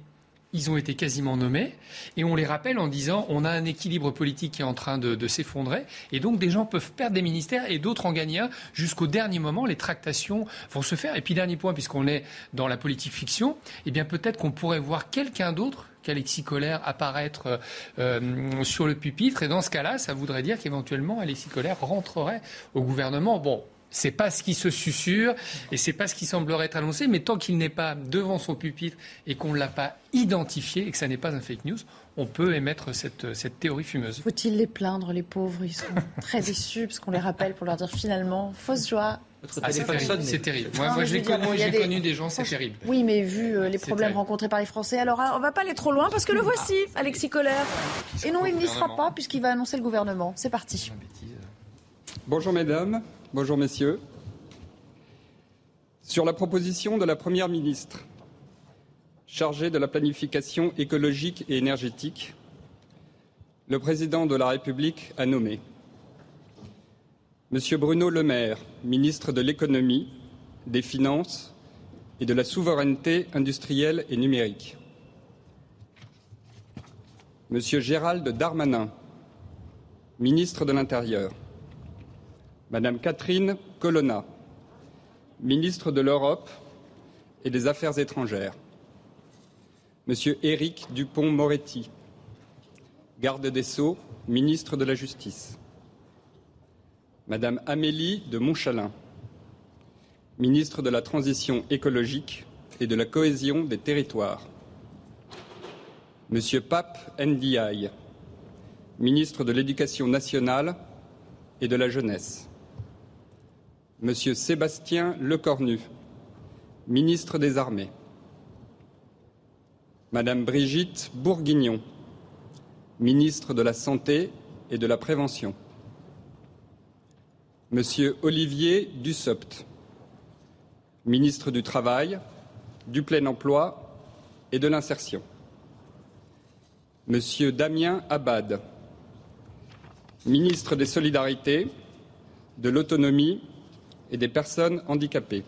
ils ont été quasiment nommés, et on les rappelle en disant on a un équilibre politique qui est en train de, s'effondrer, et donc des gens peuvent perdre des ministères et d'autres en gagner un. Jusqu'au dernier moment, les tractations vont se faire. Et puis dernier point, puisqu'on est dans la politique fiction, eh bien peut-être qu'on pourrait voir quelqu'un d'autre qu'Alexis Collère apparaître euh, sur le pupitre. Et dans ce cas-là, ça voudrait dire qu'éventuellement Alexis Collère rentrerait au gouvernement. Bon, c'est pas ce qui se susurre et c'est pas ce qui semblerait être annoncé, mais tant qu'il n'est pas devant son pupitre et qu'on ne l'a pas identifié et que ça n'est pas un fake news, on peut émettre cette, cette théorie fumeuse. Faut-il les plaindre, les pauvres? Ils sont très déçus parce qu'on les rappelle pour leur dire finalement, fausse joie, ah, c'est terrible. Moi, j'ai connu, des... gens, c'est terrible. Oui, mais vu euh, les problèmes rencontrés par les Français, alors hein, on va pas aller trop loin parce que le voici, Alexis Collère. Et non, il n'y sera pas puisqu'il va annoncer le gouvernement. C'est parti. Bonjour mesdames, bonjour messieurs. Sur la proposition de la Première ministre chargée de la planification écologique et énergétique, le président de la République a nommé Monsieur Bruno Le Maire, ministre de l'économie, des finances et de la souveraineté industrielle et numérique. Monsieur Gérald Darmanin, ministre de l'Intérieur. Madame Catherine Colonna, ministre de l'Europe et des Affaires étrangères. Monsieur Éric Dupont-Moretti, garde des Sceaux, ministre de la Justice. Madame Amélie de Montchalin, ministre de la Transition écologique et de la cohésion des territoires. Monsieur Pape Ndiaye, ministre de l'Éducation nationale et de la jeunesse. Monsieur Sébastien Lecornu, ministre des Armées. Madame Brigitte Bourguignon, ministre de la Santé et de la Prévention. Monsieur Olivier Dussopt, ministre du Travail, du Plein Emploi et de l'Insertion. Monsieur Damien Abad, ministre des Solidarités, de l'Autonomie et des Personnes handicapées.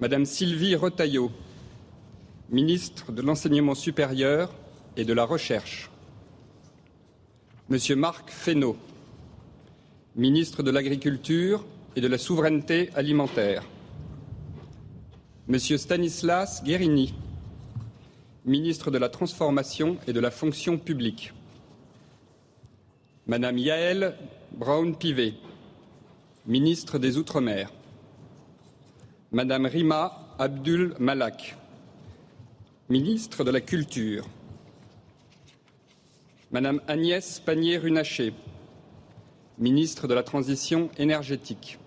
Madame Sylvie Retailleau, ministre de l'Enseignement supérieur et de la Recherche. Monsieur Marc Fesneau, ministre de l'Agriculture et de la Souveraineté alimentaire. Monsieur Stanislas Guérini, ministre de la Transformation et de la Fonction publique. Madame Yaël Braun-Pivet, ministre des Outre-mer. Madame Rima Abdul Malak, ministre de la Culture. Madame Agnès Pannier-Runacher, ministre de la Transition énergétique.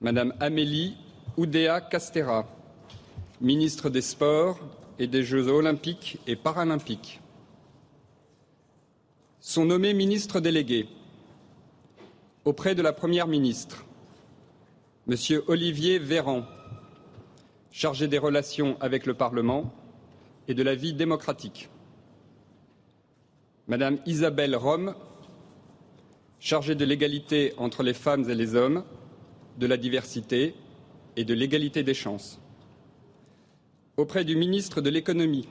Madame Amélie Oudéa Castera, ministre des Sports et des Jeux olympiques et paralympiques. Sont nommés ministres délégués auprès de la Première ministre, Monsieur Olivier Véran, chargé des relations avec le Parlement et de la vie démocratique. Madame Isabelle Rome, chargée de l'égalité entre les femmes et les hommes, de la diversité et de l'égalité des chances. Auprès du ministre de l'économie,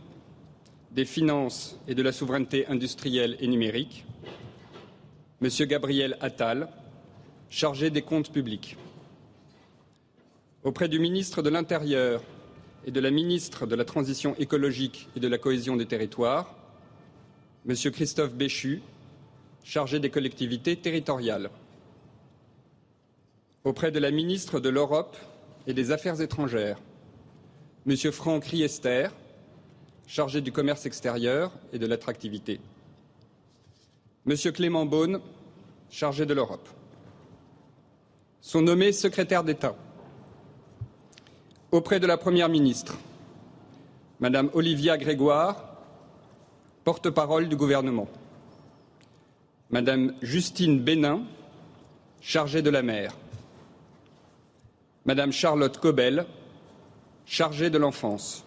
des finances et de la souveraineté industrielle et numérique, Monsieur Gabriel Attal, chargé des comptes publics. Auprès du ministre de l'Intérieur et de la ministre de la Transition écologique et de la cohésion des territoires, Monsieur Christophe Béchu, chargé des collectivités territoriales. Auprès de la ministre de l'Europe et des Affaires étrangères, Monsieur Franck Riester, chargé du commerce extérieur et de l'attractivité. Monsieur Clément Beaune, chargé de l'Europe. Sont nommés secrétaires d'État auprès de la Première ministre, Madame Olivia Grégoire, porte-parole du gouvernement. Madame Justine Bénin, chargée de la mer. Madame Charlotte Cobel, chargée de l'enfance.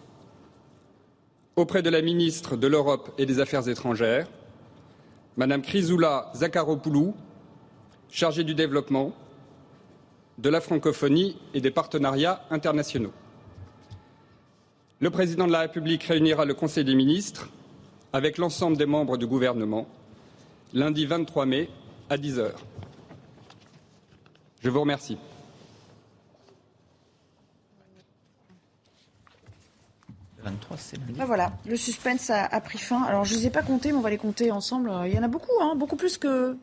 Auprès de la ministre de l'Europe et des Affaires étrangères, Madame Chrysoula Zakharopoulou, chargée du développement, de la francophonie et des partenariats internationaux. Le président de la République réunira le Conseil des ministres avec l'ensemble des membres du gouvernement lundi 23 mai à 10 heures. Je vous remercie. Ben voilà, le suspense a, a, pris fin. Alors je ne les ai pas comptés, mais on va les compter ensemble. Il y en a beaucoup, hein, beaucoup plus que,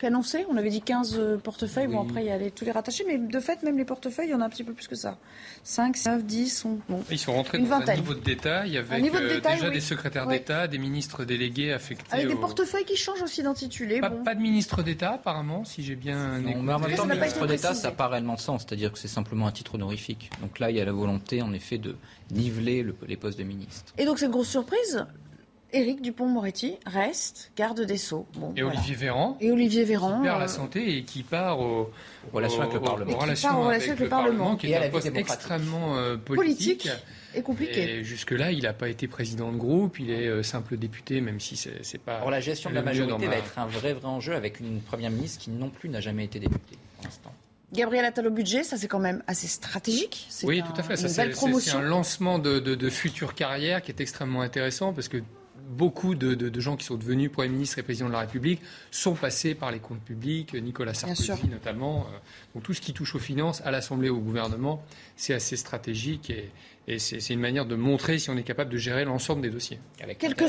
qu'annoncé. On avait dit 15 euh, portefeuilles. Bon, après, il y a tous les rattachés. Mais de fait, même les portefeuilles, il y en a un petit peu plus que ça. 5, 9, 10. sont bon, Ils sont rentrés dans un niveau de détail avec de euh, détail, déjà des secrétaires d'État, des ministres délégués affectés. Avec des portefeuilles qui changent aussi d'intitulé. Pas, bon. pas, de ministre d'État, apparemment, si j'ai bien non, Mais en même temps, ministre d'État, ça n'a pas réellement de sens. C'est-à-dire que c'est simplement un titre honorifique. Donc là, il y a la volonté, en effet, de niveler le, les postes de ministre. Et donc, cette grosse surprise Éric Dupont-Moretti reste garde des Sceaux. Bon, et Olivier Véran. Et Olivier Véran. Qui perd la santé et qui part aux relations avec le Parlement. Aux relations avec, avec, le Parlement, qui est un poste extrêmement euh, politique. politique. Et compliqué. Et jusque-là, il n'a pas été président de groupe, il est euh, simple député, même si c'est pas. Alors la gestion de la majorité va être un vrai, vrai enjeu avec une première ministre qui non plus n'a jamais été députée pour l'instant. Gabriel Attal au budget, ça c'est quand même assez stratégique. Oui, tout à fait. C'est un lancement de, de, de future carrière qui est extrêmement intéressant parce que beaucoup de, de, de, gens qui sont devenus Premier ministre et Président de la République sont passés par les comptes publics, Nicolas Sarkozy notamment. Euh, donc tout ce qui touche aux finances, à l'Assemblée, au gouvernement, c'est assez stratégique et, et c'est une manière de montrer si on est capable de gérer l'ensemble des dossiers. Avec quelques,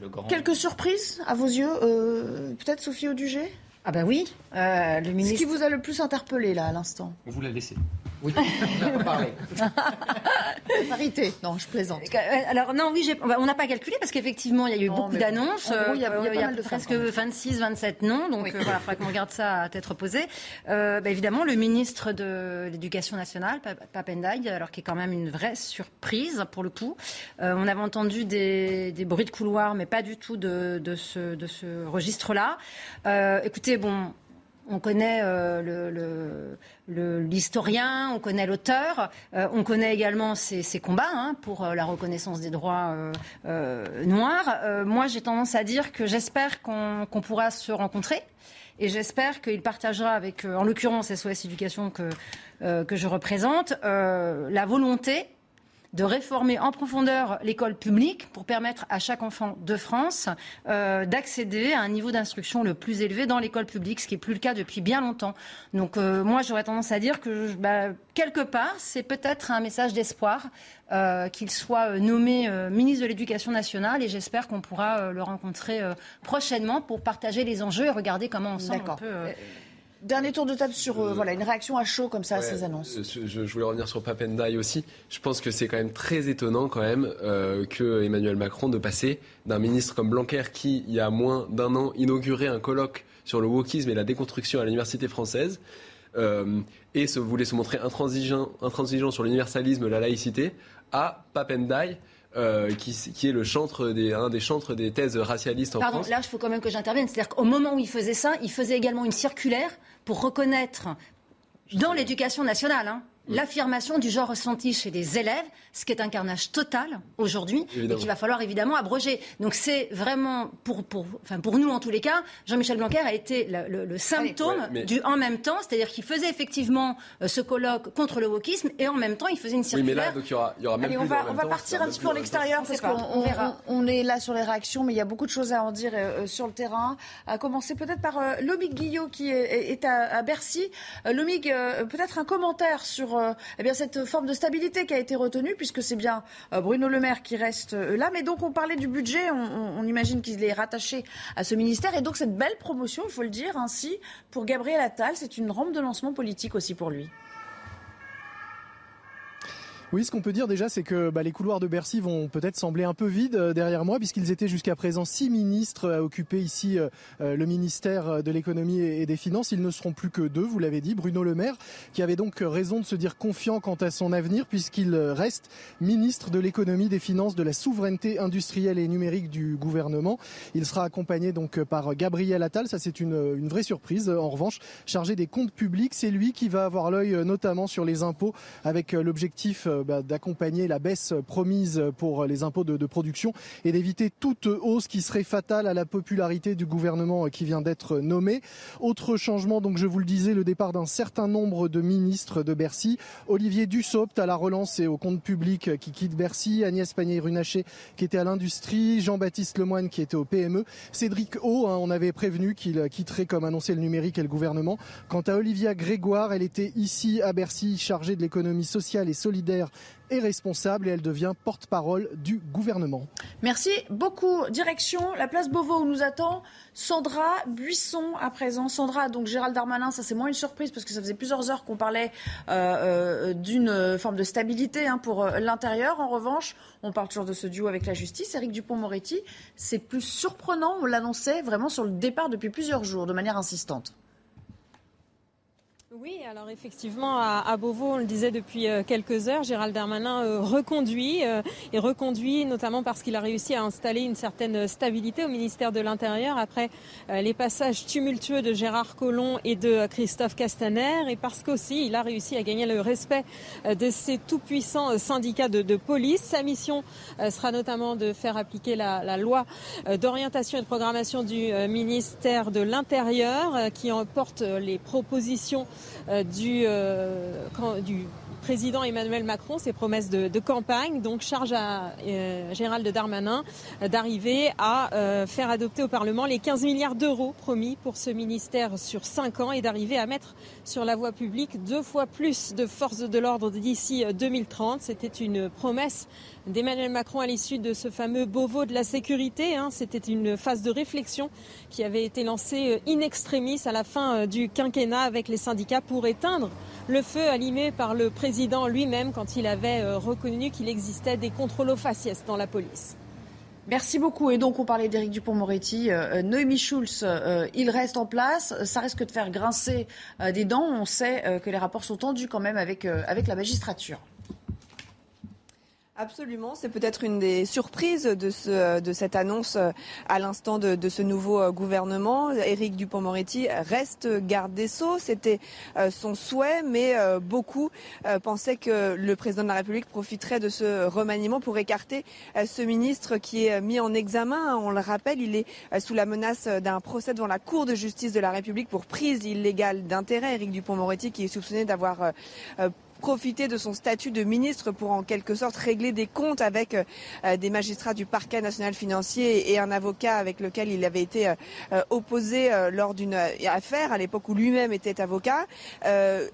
le grand... quelques surprises à vos yeux euh, Peut-être Sophie Audugé? Ah ben oui, euh, le ministre... Ce qui vous a le plus interpellé là à l'instant On vous l'a laissé. Oui, on parler. [laughs] Parité, non, je plaisante. Alors non, oui, on n'a pas calculé parce qu'effectivement, il y a eu beaucoup d'annonces. Il y a, il y a, presque 26, 27 noms, donc voilà, il faudra qu'on regarde ça à tête reposée. Euh, bah, évidemment, le ministre de l'Éducation nationale, Papendaï, alors qui est quand même une vraie surprise pour le coup. Euh, on avait entendu des, des, bruits de couloir, mais pas du tout de, de ce, de ce registre-là. Euh, écoutez, bon, on connaît euh, l'historien, on connaît l'auteur, euh, on connaît également ses, combats hein, pour euh, la reconnaissance des droits noirs. moi, j'ai tendance à dire que j'espère qu'on pourra se rencontrer. Et j'espère qu'il partagera avec, en l'occurrence SOS Éducation que, que je représente, la volonté de réformer en profondeur l'école publique pour permettre à chaque enfant de France euh, d'accéder à un niveau d'instruction le plus élevé dans l'école publique, ce qui n'est plus le cas depuis bien longtemps. Donc euh, moi, j'aurais tendance à dire que bah, quelque part, c'est peut-être un message d'espoir euh, qu'il soit nommé ministre de l'Éducation nationale et j'espère qu'on pourra le rencontrer prochainement pour partager les enjeux et regarder comment ensemble on peut Dernier tour de table sur euh, voilà, une réaction à chaud comme ça à ces annonces. Je, voulais revenir sur Papendai aussi. Je pense que c'est quand même très étonnant quand même euh, que Emmanuel Macron de passer d'un ministre comme Blanquer qui, il y a moins d'un an, inaugurait un colloque sur le wokisme et la déconstruction à l'université française euh, et se, voulait se montrer intransigeant, intransigeant sur l'universalisme, la laïcité, à Papendai euh, qui, est le chantre des, un des chantres des thèses racialistes en Pardon, France. là, il faut quand même que j'intervienne. C'est-à-dire qu'au moment où il faisait ça, il faisait également une circulaire pour reconnaître dans l'éducation nationale, hein, l'affirmation du genre ressenti chez les élèves, ce qui est un carnage total aujourd'hui et qu'il va falloir évidemment abroger. Donc c'est vraiment, pour, pour, enfin pour nous en tous les cas, Jean-Michel Blanquer a été le, symptôme du en même temps, c'est-à-dire qu'il faisait effectivement euh, ce colloque contre le wokisme et en même temps il faisait une circulaire. Oui, mais là, donc il y aura, il y aura même Allez, on va, on va partir un petit peu en extérieur parce qu'on on, est là sur les réactions, mais il y a beaucoup de choses à en dire euh, sur le terrain. À commencer peut-être par euh, Lomig Guillot qui est, à, Bercy. Lomig, peut-être un commentaire sur eh bien, cette forme de stabilité qui a été retenue, puisque c'est bien euh, Bruno Le Maire qui reste euh, là. Mais donc, on parlait du budget, on, imagine qu'il est rattaché à ce ministère. Et donc, cette belle promotion, il faut le dire ainsi, pour Gabriel Attal, c'est une rampe de lancement politique aussi pour lui. Oui, ce qu'on peut dire déjà, c'est que bah, les couloirs de Bercy vont peut-être sembler un peu vides euh, derrière moi, puisqu'ils étaient jusqu'à présent six ministres à occuper ici euh, euh, le ministère de l'économie et des finances. Ils ne seront plus que deux, vous l'avez dit. Bruno Le Maire, qui avait donc raison de se dire confiant quant à son avenir, puisqu'il reste ministre de l'économie, des finances, de la souveraineté industrielle et numérique du gouvernement. Il sera accompagné donc par Gabriel Attal. Ça, c'est une, une vraie surprise. En revanche, chargé des comptes publics, c'est lui qui va avoir l'œil notamment sur les impôts, avec l'objectif euh, bah, d'accompagner la baisse promise pour les impôts de, production et d'éviter toute hausse qui serait fatale à la popularité du gouvernement qui vient d'être nommé. Autre changement, donc je vous le disais, le départ d'un certain nombre de ministres de Bercy. Olivier Dussopt à la relance et au compte public qui quitte Bercy, Agnès Pannier-Runacher qui était à l'industrie, Jean-Baptiste Lemoine qui était au PME, Cédric O, hein, on avait prévenu qu'il quitterait comme annoncé le numérique et le gouvernement. Quant à Olivia Grégoire, elle était ici à Bercy chargée de l'économie sociale et solidaire est responsable et elle devient porte-parole du gouvernement. Merci beaucoup. Direction la place Beauvau où nous attend Sandra Buisson à présent. Sandra, donc Gérald Darmanin, ça c'est moins une surprise parce que ça faisait plusieurs heures qu'on parlait euh, euh, d'une forme de stabilité hein, pour euh, l'intérieur. En revanche, on parle toujours de ce duo avec la justice. Éric Dupont-Moretti, c'est plus surprenant, on l'annonçait vraiment sur le départ depuis plusieurs jours de manière insistante. Oui, alors effectivement, à, Beauvau, on le disait depuis euh, quelques heures, Gérald Darmanin euh, reconduit, euh, et reconduit notamment parce qu'il a réussi à installer une certaine stabilité au ministère de l'Intérieur après les passages tumultueux de Gérard Collomb et de Christophe Castaner, et parce qu'aussi il a réussi à gagner le respect de ces tout-puissants syndicats de, police. Sa mission sera notamment de faire appliquer la, la loi d'orientation et de programmation du ministère de l'Intérieur qui emporte les propositions du, euh, du président Emmanuel Macron, ses promesses de, campagne. Donc charge à euh, Gérald Darmanin d'arriver à faire adopter au Parlement les 15 milliards d'euros promis pour ce ministère sur 5 ans et d'arriver à mettre sur la voie publique deux fois plus de forces de l'ordre d'ici 2030. C'était une promesse d'Emmanuel Macron à l'issue de ce fameux Beauvau de la sécurité. Hein. C'était une phase de réflexion qui avait été lancée euh, in extremis à la fin euh, du quinquennat avec les syndicats pour éteindre le feu allumé par le président lui-même quand il avait euh, reconnu qu'il existait des contrôles aux faciès dans la police. Merci beaucoup. Et donc, on parlait d'Éric Dupont-Moretti. Noémie Schulz, il reste en place. Ça risque de faire grincer des dents. On sait que les rapports sont tendus quand même avec, avec la magistrature. Absolument, c'est peut-être une des surprises de, ce, de cette annonce euh, à l'instant de, de, ce nouveau euh, gouvernement. Éric Dupont-Moretti reste garde des Sceaux, c'était euh, son souhait, mais beaucoup pensaient que le président de la République profiterait de ce remaniement pour écarter ce ministre qui est mis en examen. On le rappelle, il est sous la menace d'un procès devant la Cour de justice de la République pour prise illégale d'intérêt. Éric Dupont-Moretti qui est soupçonné d'avoir profiter de son statut de ministre pour en quelque sorte régler des comptes avec euh, des magistrats du parquet national financier et un avocat avec lequel il avait été euh, opposé euh, lors d'une affaire à l'époque où lui-même était avocat.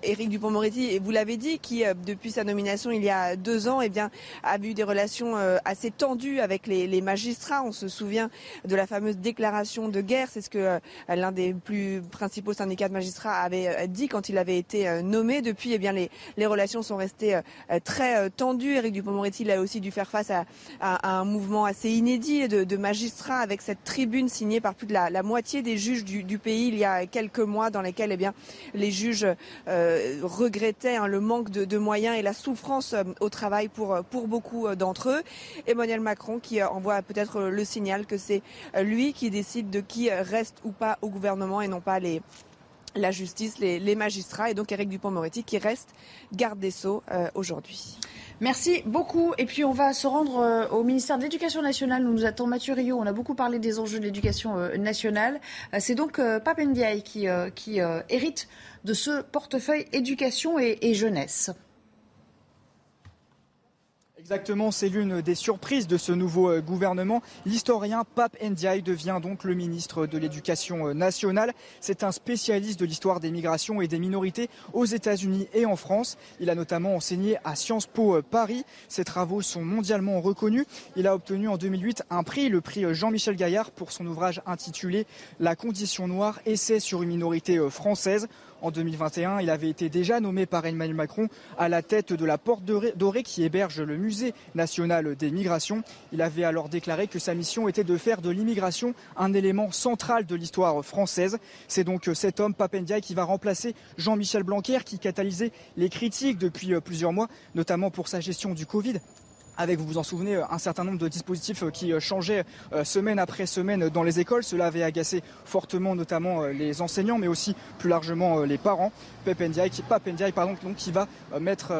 Éric Dupont-Moretti, vous l'avez dit, qui depuis sa nomination il y a deux ans, eh bien, a eu des relations assez tendues avec les, magistrats. On se souvient de la fameuse déclaration de guerre. C'est ce que l'un des plus principaux syndicats de magistrats avait dit quand il avait été nommé. Depuis, eh bien, les relations sont restées euh, très euh, tendues. Éric Dupond-Moretti a aussi dû faire face à, un mouvement assez inédit de, magistrats avec cette tribune signée par plus de la, moitié des juges du, pays il y a quelques mois dans lesquels eh bien, les juges euh, regrettaient hein, le manque de, moyens et la souffrance au travail pour, pour beaucoup d'entre eux. Emmanuel Macron qui envoie peut-être le signal que c'est lui qui décide de qui reste ou pas au gouvernement et non pas les, la justice, les, magistrats et donc Eric Dupont-Moretti qui reste garde des Sceaux euh, aujourd'hui. Merci beaucoup. Et puis on va se rendre euh, au ministère de l'Éducation nationale. Nous nous attend Mathieu Rio. On a beaucoup parlé des enjeux de l'éducation euh, nationale. C'est donc Pape Ndiaye qui, qui hérite de ce portefeuille éducation et jeunesse. Exactement, c'est l'une des surprises de ce nouveau euh, gouvernement. L'historien Pape Ndiaye devient donc le ministre de l'Éducation euh, nationale. C'est un spécialiste de l'histoire des migrations et des minorités aux États-Unis et en France. Il a notamment enseigné à Sciences Po euh, Paris. Ses travaux sont mondialement reconnus. Il a obtenu en 2008 un prix, le prix Jean-Michel Gaillard, pour son ouvrage intitulé La condition noire, essai sur une minorité française. En 2021, il avait été déjà nommé par Emmanuel Macron à la tête de la Porte Dorée qui héberge le Musée national des migrations. Il avait alors déclaré que sa mission était de faire de l'immigration un élément central de l'histoire française. C'est donc cet homme, Papendiaï, qui va remplacer Jean-Michel Blanquer qui catalysait les critiques depuis plusieurs mois, notamment pour sa gestion du Covid avec, vous vous en souvenez, un certain nombre de dispositifs euh, qui euh, changeaient euh, semaine après semaine dans les écoles. Cela avait agacé fortement notamment les enseignants, mais aussi plus largement les parents. Pep Ndiaye, qui, pardon, donc, qui va mettre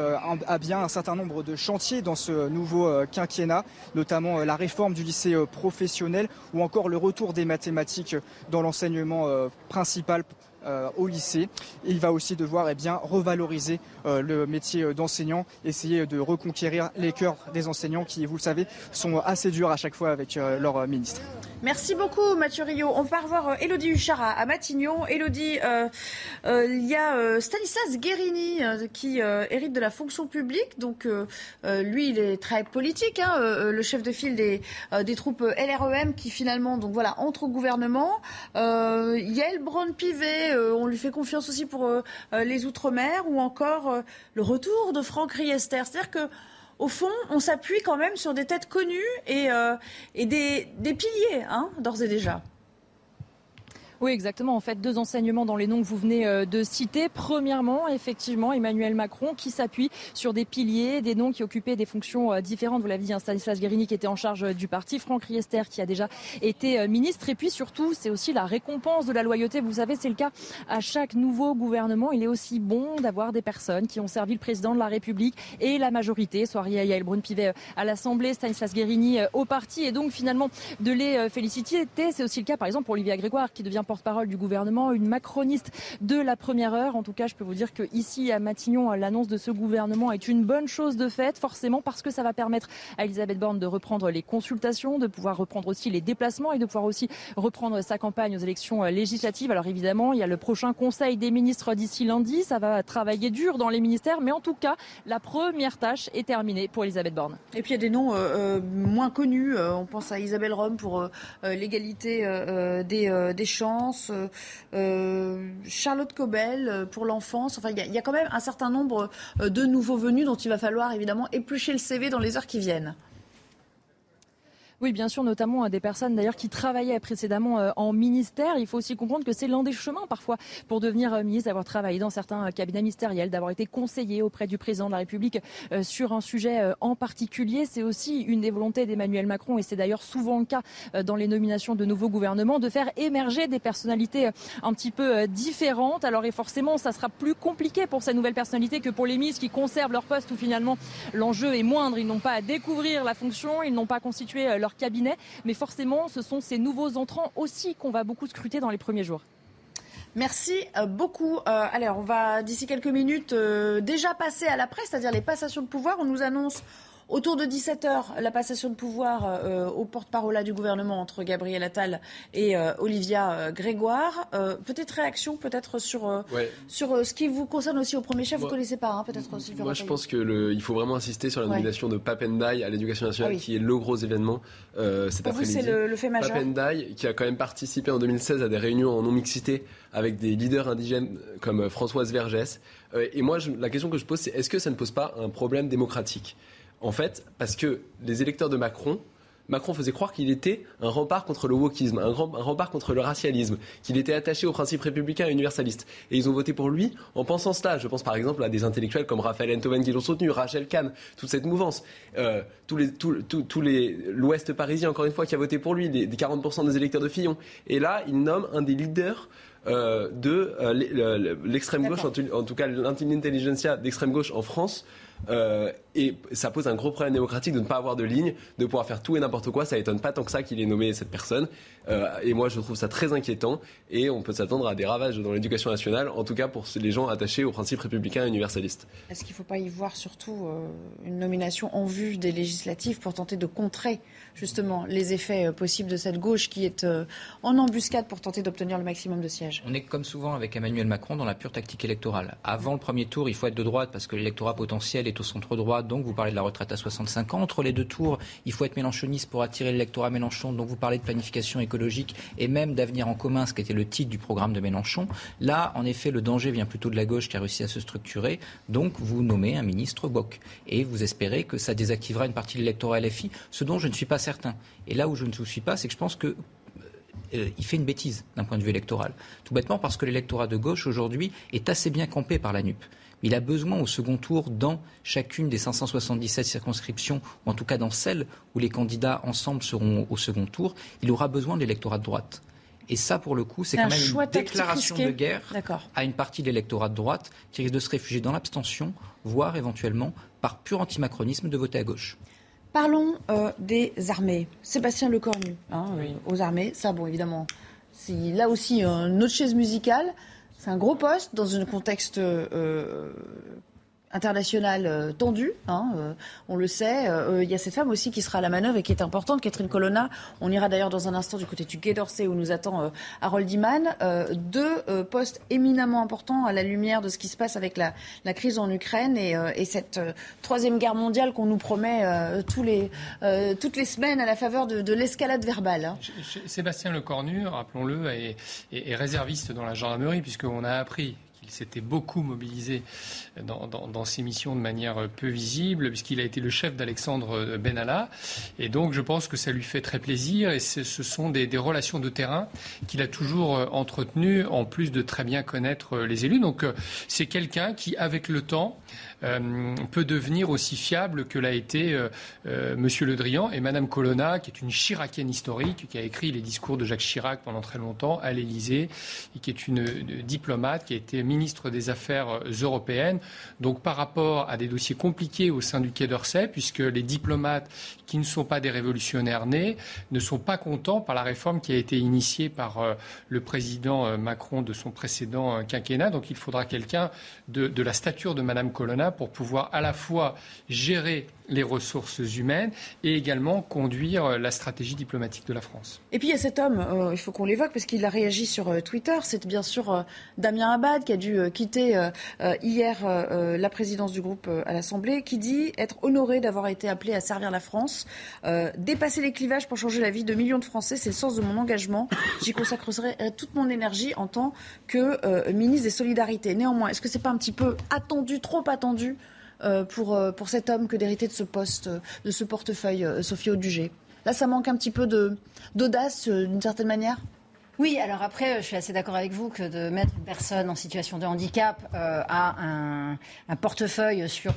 à bien un certain nombre de chantiers dans ce nouveau quinquennat, notamment la réforme du lycée professionnel ou encore le retour des mathématiques dans l'enseignement principal au lycée. il va aussi devoir eh bien, revaloriser euh, le métier d'enseignant, essayer de reconquérir les cœurs des enseignants qui, vous le savez, sont assez durs à chaque fois avec euh, leur ministre. Merci beaucoup Mathieu Rio. On part voir Elodie Huchard à, Matignon. Elodie, il y a Stanislas Guérini qui hérite de la fonction publique. Donc lui, il est très politique, hein, le chef de file des, des troupes LREM qui finalement donc, voilà, entre au gouvernement. Yael Braun-Pivet, euh, on lui fait confiance aussi pour euh, euh, les Outre-mer ou encore le retour de Franck Riester. C'est-à-dire que au fond, on s'appuie quand même sur des têtes connues et, des, piliers, hein, d'ores et déjà. Oui, exactement. En fait, deux enseignements dans les noms que vous venez euh, de citer. Premièrement, effectivement, Emmanuel Macron qui s'appuie sur des piliers, des noms qui occupaient des fonctions euh, différentes. Vous l'avez dit, hein, Stanislas Guérini qui était en charge euh, du parti, Franck Riester qui a déjà été ministre. Et puis surtout, c'est aussi la récompense de la loyauté. Vous savez, c'est le cas à chaque nouveau gouvernement. Il est aussi bon d'avoir des personnes qui ont servi le président de la République et la majorité, soit Yael Brun-Pivet à l'Assemblée, Stanislas Guérini au parti. Et donc finalement, de les féliciter. C'est aussi le cas, par exemple, pour Olivia Grégoire qui devient porte porte-parole du gouvernement, une macroniste de la première heure. En tout cas, je peux vous dire que ici à Matignon, l'annonce de ce gouvernement est une bonne chose de fait, forcément parce que ça va permettre à Elisabeth Borne de reprendre les consultations, de pouvoir reprendre aussi les déplacements et de pouvoir aussi reprendre sa campagne aux élections législatives. Alors évidemment, il y a le prochain Conseil des ministres d'ici lundi. Ça va travailler dur dans les ministères, mais en tout cas, la première tâche est terminée pour Elisabeth Borne. Et puis il y a des noms euh, euh, moins connus. Euh, on pense à Isabelle Rome pour l'égalité des, des, chances, Charlotte Cobel pour l'enfance. Enfin, il y, a, quand même un certain nombre de nouveaux venus dont il va falloir évidemment éplucher le CV dans les heures qui viennent. Oui, bien sûr, notamment euh, des personnes d'ailleurs qui travaillaient précédemment euh, en ministère. Il faut aussi comprendre que c'est l'un des chemins parfois pour devenir euh, ministre, d'avoir travaillé dans certains cabinets ministériels, d'avoir été conseiller auprès du président de la République sur un sujet en particulier. C'est aussi une des volontés d'Emmanuel Macron et c'est d'ailleurs souvent le cas dans les nominations de nouveaux gouvernements de faire émerger des personnalités un petit peu différentes. Alors et forcément, ça sera plus compliqué pour ces nouvelles personnalités que pour les ministres qui conservent leur poste où finalement l'enjeu est moindre. Ils n'ont pas à découvrir la fonction, ils n'ont pas constitué leur cabinet. Mais forcément, ce sont ces nouveaux entrants aussi qu'on va beaucoup scruter dans les premiers jours. Merci euh, beaucoup. Euh, allez, on va d'ici quelques minutes euh, déjà passer à la presse, c'est-à-dire les passations de pouvoir. On nous annonce Autour de 17h, la passation de pouvoir euh, au porte-parole du gouvernement entre Gabriel Attal et euh, Olivia euh, Grégoire. peut-être réaction, peut-être sur, sur ce qui vous concerne aussi au premier chef. vous ne connaissez pas, hein, peut-être aussi. Moi, je pense qu'il faut vraiment insister sur la nomination de Papendai à l'éducation nationale, ah qui est le gros événement cet après-midi. c'est le, fait majeur. Papendai, qui a quand même participé en 2016 à des réunions en non-mixité avec des leaders indigènes comme Françoise Vergès. et moi, la question que je pose, c'est est-ce que ça ne pose pas un problème démocratique? En fait, parce que les électeurs de Macron, Macron faisait croire qu'il était un rempart contre le wokisme, un, rempart contre le racialisme, qu'il était attaché aux principes républicains et universalistes. Et ils ont voté pour lui en pensant cela. Je pense par exemple à des intellectuels comme Raphaël Enthoven qui l'ont soutenu, Rachel Kahn, toute cette mouvance. Euh, tous les, tous, les, l'Ouest parisien, encore une fois, qui a voté pour lui, des 40% des électeurs de Fillon. Et là, il nomme un des leaders euh, de euh, l'extrême gauche, en, tout cas l'intelligentsia d'extrême gauche en France, euh, et ça pose un gros problème démocratique de ne pas avoir de ligne, de pouvoir faire tout et n'importe quoi. Ça étonne pas tant que ça qu'il ait nommé cette personne. Euh, et moi, je trouve ça très inquiétant. Et on peut s'attendre à des ravages dans l'éducation nationale, en tout cas pour les gens attachés aux principes républicains et universalistes. Est-ce qu'il ne faut pas y voir surtout euh, une nomination en vue des législatives pour tenter de contrer justement les effets possibles de cette gauche qui est en embuscade pour tenter d'obtenir le maximum de sièges? On est comme souvent avec Emmanuel Macron dans la pure tactique électorale. Avant le premier tour, il faut être de droite parce que l'électorat potentiel est au centre droit, donc vous parlez de la retraite à 65 ans. Entre les deux tours, il faut être mélanchoniste pour attirer l'électorat Mélenchon, donc vous parlez de planification écologique et même d'avenir en commun, ce qui était le titre du programme de Mélenchon. Là, en effet, le danger vient plutôt de la gauche qui a réussi à se structurer, donc vous nommez un ministre Boc. Et vous espérez que ça désactivera une partie de l'électorat LFI, ce dont je ne suis pas certain. Et là où je ne suis pas, c'est que je pense que euh, il fait une bêtise d'un point de vue électoral. Tout bêtement parce que l'électorat de gauche aujourd'hui est assez bien campé par la NUP. Il a besoin au second tour, dans chacune des 577 circonscriptions, ou en tout cas dans celles où les candidats ensemble seront au second tour, il aura besoin de l'électorat de droite. Et ça, pour le coup, c'est quand même une déclaration de guerre à une partie de l'électorat de droite qui risque de se réfugier dans l'abstention, voire éventuellement, par pur antimacronisme, de voter à gauche. Parlons euh, des armées. Sébastien Lecornu, hein, euh, aux armées, ça, bon, évidemment, c'est là aussi une autre chaise musicale. C'est un gros poste dans un contexte euh, internationale euh, tendue, hein, euh, on le sait. Euh, il y a cette femme aussi qui sera à la manœuvre et qui est importante, Catherine Colonna. On ira d'ailleurs dans un instant du côté du Quai d'Orsay où nous attend Harold Iman. deux postes éminemment importants à la lumière de ce qui se passe avec la, crise en Ukraine et, cette troisième guerre mondiale qu'on nous promet tous les, toutes les semaines à la faveur de, l'escalade verbale. Hein. Sébastien Lecornu, rappelons-le, est, est réserviste dans la gendarmerie puisqu'on a appris il s'était beaucoup mobilisé dans, ses missions de manière peu visible, puisqu'il a été le chef d'Alexandre Benalla. Et donc, je pense que ça lui fait très plaisir. Et ce sont des, relations de terrain qu'il a toujours euh, entretenues, en plus de très bien connaître euh, les élus. Donc, euh, c'est quelqu'un qui, avec le temps, peut devenir aussi fiable que l'a été Monsieur Le Drian et Madame Colonna, qui est une chiracienne historique, qui a écrit les discours de Jacques Chirac pendant très longtemps à l'Élysée, et qui est une diplomate qui a été mise ministre des Affaires européennes. Donc par rapport à des dossiers compliqués au sein du Quai d'Orsay, puisque les diplomates qui ne sont pas des révolutionnaires nés ne sont pas contents par la réforme qui a été initiée par le président Macron de son précédent quinquennat. Donc il faudra quelqu'un de, de la stature de Madame Colonna pour pouvoir à la fois gérer les ressources humaines et également conduire la stratégie diplomatique de la France. Et puis il y a cet homme, euh, il faut qu'on l'évoque parce qu'il a réagi sur euh, Twitter, c'est bien sûr euh, Damien Abad qui a dû quitter hier la présidence du groupe à l'Assemblée, qui dit être honoré d'avoir été appelé à servir la France, dépasser les clivages pour changer la vie de millions de Français, c'est le sens de mon engagement. J'y consacrerai toute mon énergie en tant que ministre des Solidarités. Néanmoins, est-ce que c'est pas un petit peu attendu, trop attendu euh, pour, euh, pour cet homme que d'hériter de ce poste, de ce portefeuille, euh, Sophie Audugé Là, ça manque un petit peu d'audace, d'une certaine manière? Oui, alors après, je suis assez d'accord avec vous que de mettre une personne en situation de handicap à un, portefeuille sur,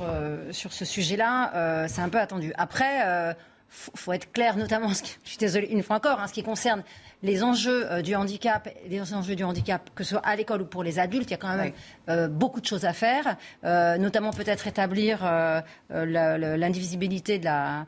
sur ce sujet-là, c'est un peu attendu. Après, faut, faut être clair, notamment, [laughs] je suis désolée, une fois encore, en ce qui concerne les enjeux euh, du handicap, les enjeux du handicap, que ce soit à l'école ou pour les adultes, il y a quand même euh, beaucoup de choses à faire, euh, notamment peut-être établir l'indivisibilité de la,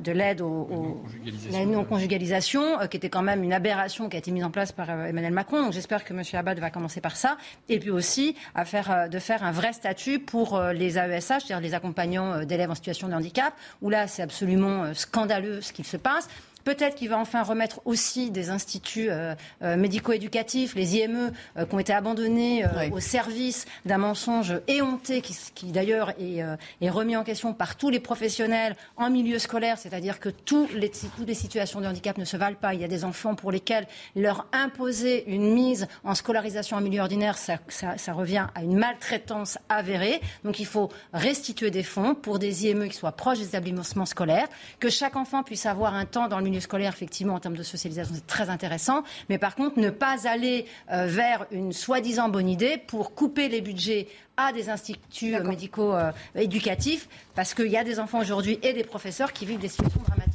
de l'aide au, la non-conjugalisation, qui était quand même une aberration qui a été mise en place par Emmanuel Macron. Donc j'espère que M. Abad va commencer par ça. Et puis aussi à faire, de faire un vrai statut pour les AESH, c'est-à-dire les accompagnants d'élèves en situation de handicap, où là c'est absolument scandaleux ce qu'il se passe. Peut-être qu'il va enfin remettre aussi des instituts euh, euh, médico-éducatifs, les IME, euh, qui ont été abandonnés au service d'un mensonge éhonté, qui, d'ailleurs est, remis en question par tous les professionnels en milieu scolaire, c'est-à-dire que tous les, toutes les situations de handicap ne se valent pas. Il y a des enfants pour lesquels leur imposer une mise en scolarisation en milieu ordinaire, ça, ça revient à une maltraitance avérée. Donc il faut restituer des fonds pour des IME qui soient proches des établissements scolaires, que chaque enfant puisse avoir un temps dans le milieu scolaire, effectivement, en termes de socialisation, c'est très intéressant. Mais par contre, ne pas aller euh, vers une soi-disant bonne idée pour couper les budgets à des instituts médicaux euh, éducatifs, parce qu'il y a des enfants aujourd'hui et des professeurs qui vivent des situations dramatiques.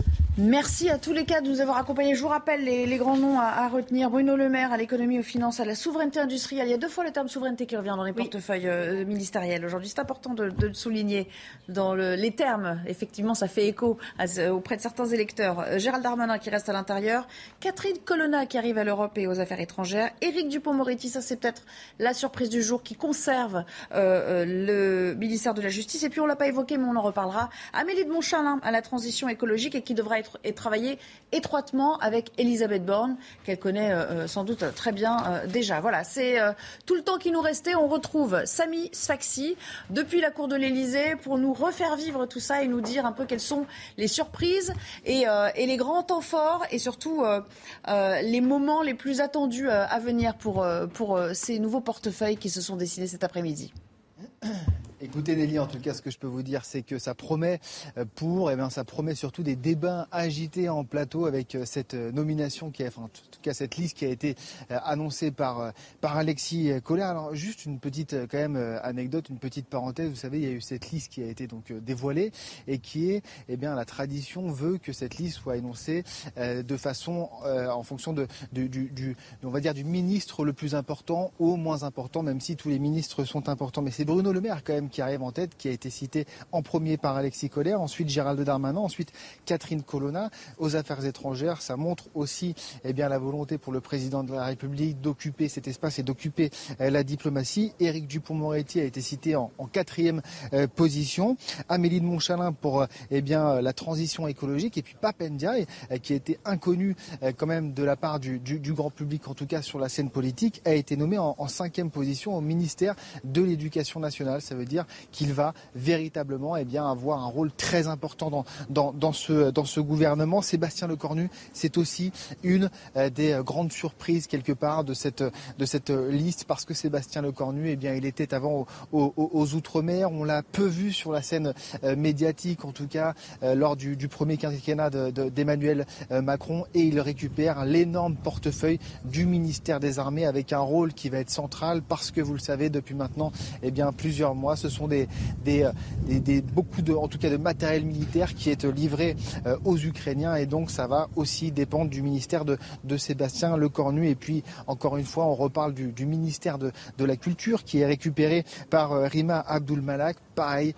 Merci à tous les cas de nous avoir accompagnés. Je vous rappelle les, grands noms à, retenir. Bruno Le Maire à l'économie, aux finances, à la souveraineté industrielle. Il y a deux fois le terme souveraineté qui revient dans les portefeuilles euh, ministériels. Aujourd'hui, c'est important de, le souligner dans les termes. Effectivement, ça fait écho auprès de certains électeurs. Euh, Gérald Darmanin qui reste à l'intérieur. Catherine Colonna qui arrive à l'Europe et aux affaires étrangères. Éric Dupont-Moretti, ça c'est peut-être la surprise du jour, qui conserve euh, le ministère de la Justice. Et puis, on l'a pas évoqué, mais on en reparlera. Amélie de Montchalin à la transition écologique et qui devra et travailler étroitement avec Elisabeth Borne, qu'elle connaît euh, euh, sans doute très bien euh, déjà. Voilà, c'est tout le temps qui nous restait. On retrouve Samy Sfaxi depuis la cour de l'Elysée pour nous refaire vivre tout ça et nous dire un peu quelles sont les surprises et, les grands temps forts et surtout les moments les plus attendus à venir pour, pour ces nouveaux portefeuilles qui se sont dessinés cet après-midi. Écoutez Nelly, en tout cas, ce que je peux vous dire, c'est que ça promet euh, pour, et eh bien, ça promet surtout des débats agités en plateau avec euh, cette euh, nomination qui a, enfin, en tout cas, cette liste qui a été annoncée par par Alexis Collère. Alors, juste une petite, quand même, anecdote, une petite parenthèse. Vous savez, il y a eu cette liste qui a été donc dévoilée et qui est, eh bien, la tradition veut que cette liste soit énoncée de façon, en fonction de, du, du, on va dire, du ministre le plus important au moins important, même si tous les ministres sont importants. Mais c'est Bruno Le Maire quand même qui arrive en tête, qui a été cité en premier par Alexis Collère, ensuite Gérald Darmanin, ensuite Catherine Colonna. Aux affaires étrangères, ça montre aussi eh bien, la volonté pour le président de la République d'occuper cet espace et d'occuper euh, la diplomatie. Éric Dupont-Moretti a été cité en, quatrième euh, position. Amélie de Montchalin pour euh, eh bien, la transition écologique. Et puis Pape Ndiaye, qui été inconnu quand même de la part du, du, grand public, en tout cas sur la scène politique, a été nommé en, en cinquième position au ministère de l'Éducation nationale. Ça veut dire qu'il va véritablement eh bien, avoir un rôle très important dans, ce, dans ce gouvernement. Sébastien Lecornu, c'est aussi une euh, des grandes surprises quelque part de cette, de cette liste parce que Sébastien Lecornu, eh bien, il était avant aux, Outre-mer. On l'a peu vu sur la scène euh, médiatique, en tout cas euh, lors du, premier quinquennat d'Emmanuel Macron, et il récupère l'énorme portefeuille du ministère des Armées avec un rôle qui va être central parce que vous le savez depuis maintenant eh bien, plusieurs mois, ce sont des, des, des, beaucoup de, matériel militaire qui est livré aux Ukrainiens et donc ça va aussi dépendre du ministère de, Sébastien Lecornu. Et puis encore une fois, on reparle du, ministère de, de, la Culture qui est récupéré par Rima Abdul-Malak. Pareil,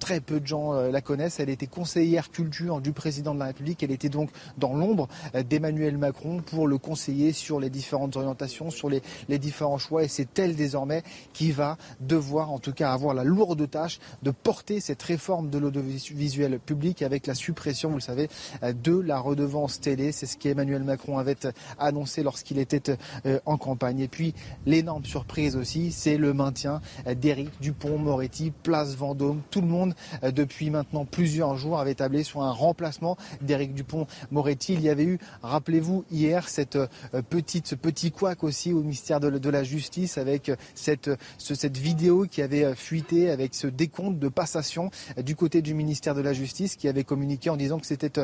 très peu de gens la connaissent. Elle était conseillère culture du président de la République. Elle était donc dans l'ombre d'Emmanuel Macron pour le conseiller sur les différentes orientations, sur les, les différents choix. Et c'est elle désormais qui va devoir en tout cas avoir la lourde tâche de porter cette réforme de l'audiovisuel public avec la suppression, vous le savez, de la redevance télé. C'est ce qu'Emmanuel Macron avait annoncé lorsqu'il était euh, en campagne. Et puis l'énorme surprise aussi, c'est le maintien d'Éric Dupont-Moretti, place Vendôme. Tout le monde, euh, depuis maintenant plusieurs jours, avait tablé sur un remplacement d'Éric Dupont-Moretti. Il y avait eu, rappelez-vous, hier, cette euh, petite, ce petit couac aussi au ministère de, la Justice avec cette, cette vidéo qui avait fuité avec ce décompte de passation du côté du ministère de la Justice qui avait communiqué en disant que c'était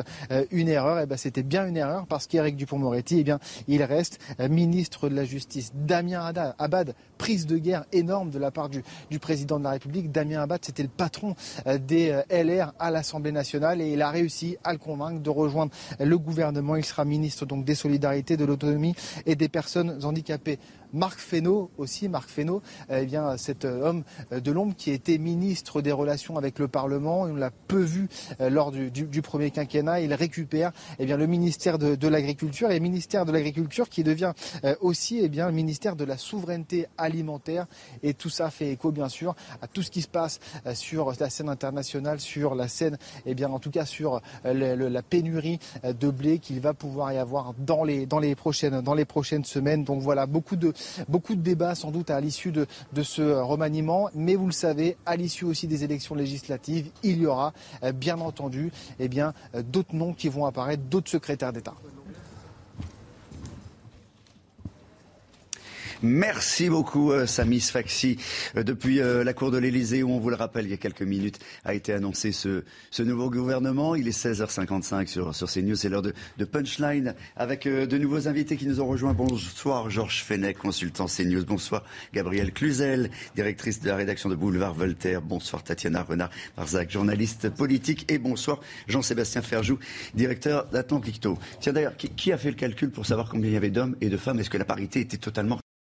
une erreur. Et eh ben, c'était bien une erreur parce qu'Éric Dupont-Moretti, eh il reste ministre de la Justice. Damien Abad, prise de guerre énorme de la part du, président de la République. Damien Abad, c'était le patron des LR à l'Assemblée nationale et il a réussi à le convaincre de rejoindre le gouvernement. Il sera ministre donc des solidarités, de l'autonomie et des personnes handicapées. Marc Fesneau aussi, Marc Fesneau, eh bien, cet euh, homme euh, de l'ombre qui était ministre des relations avec le Parlement, on l'a peu vu euh, lors du, premier quinquennat, il récupère eh bien, le ministère de, l'Agriculture et le ministère de l'Agriculture qui devient aussi eh bien, le ministère de la souveraineté alimentaire. Et tout ça fait écho bien sûr à tout ce qui se passe sur la scène internationale, sur la scène, eh bien, en tout cas sur la pénurie de blé qu'il va pouvoir y avoir dans les, dans les, prochaines, dans les prochaines semaines. Donc voilà, beaucoup de, beaucoup de débats sans doute à l'issue de, ce remaniement, mais vous le savez, à l'issue aussi des élections législatives, il y aura euh, bien entendu eh euh, d'autres noms qui vont apparaître, d'autres secrétaires d'État. Merci beaucoup, euh, Samy Sfaxi. Euh, depuis euh, la cour de l'Elysée, où on vous le rappelle, il y a quelques minutes, a été annoncé ce, ce nouveau gouvernement. Il est 16h55 sur, sur CNews. C'est l'heure de, de, Punchline avec de nouveaux invités qui nous ont rejoints. Bonsoir, Georges Fenech, consultant CNews. Bonsoir, Gabrielle Cluzel, directrice de la rédaction de Boulevard Voltaire. Bonsoir, Tatiana Renard-Barzac, journaliste politique. Et bonsoir, Jean-Sébastien Ferjou, directeur d'Atlanticto. Tiens, d'ailleurs, qui, qui a fait le calcul pour savoir combien il y avait d'hommes et de femmes? Est-ce que la parité était totalement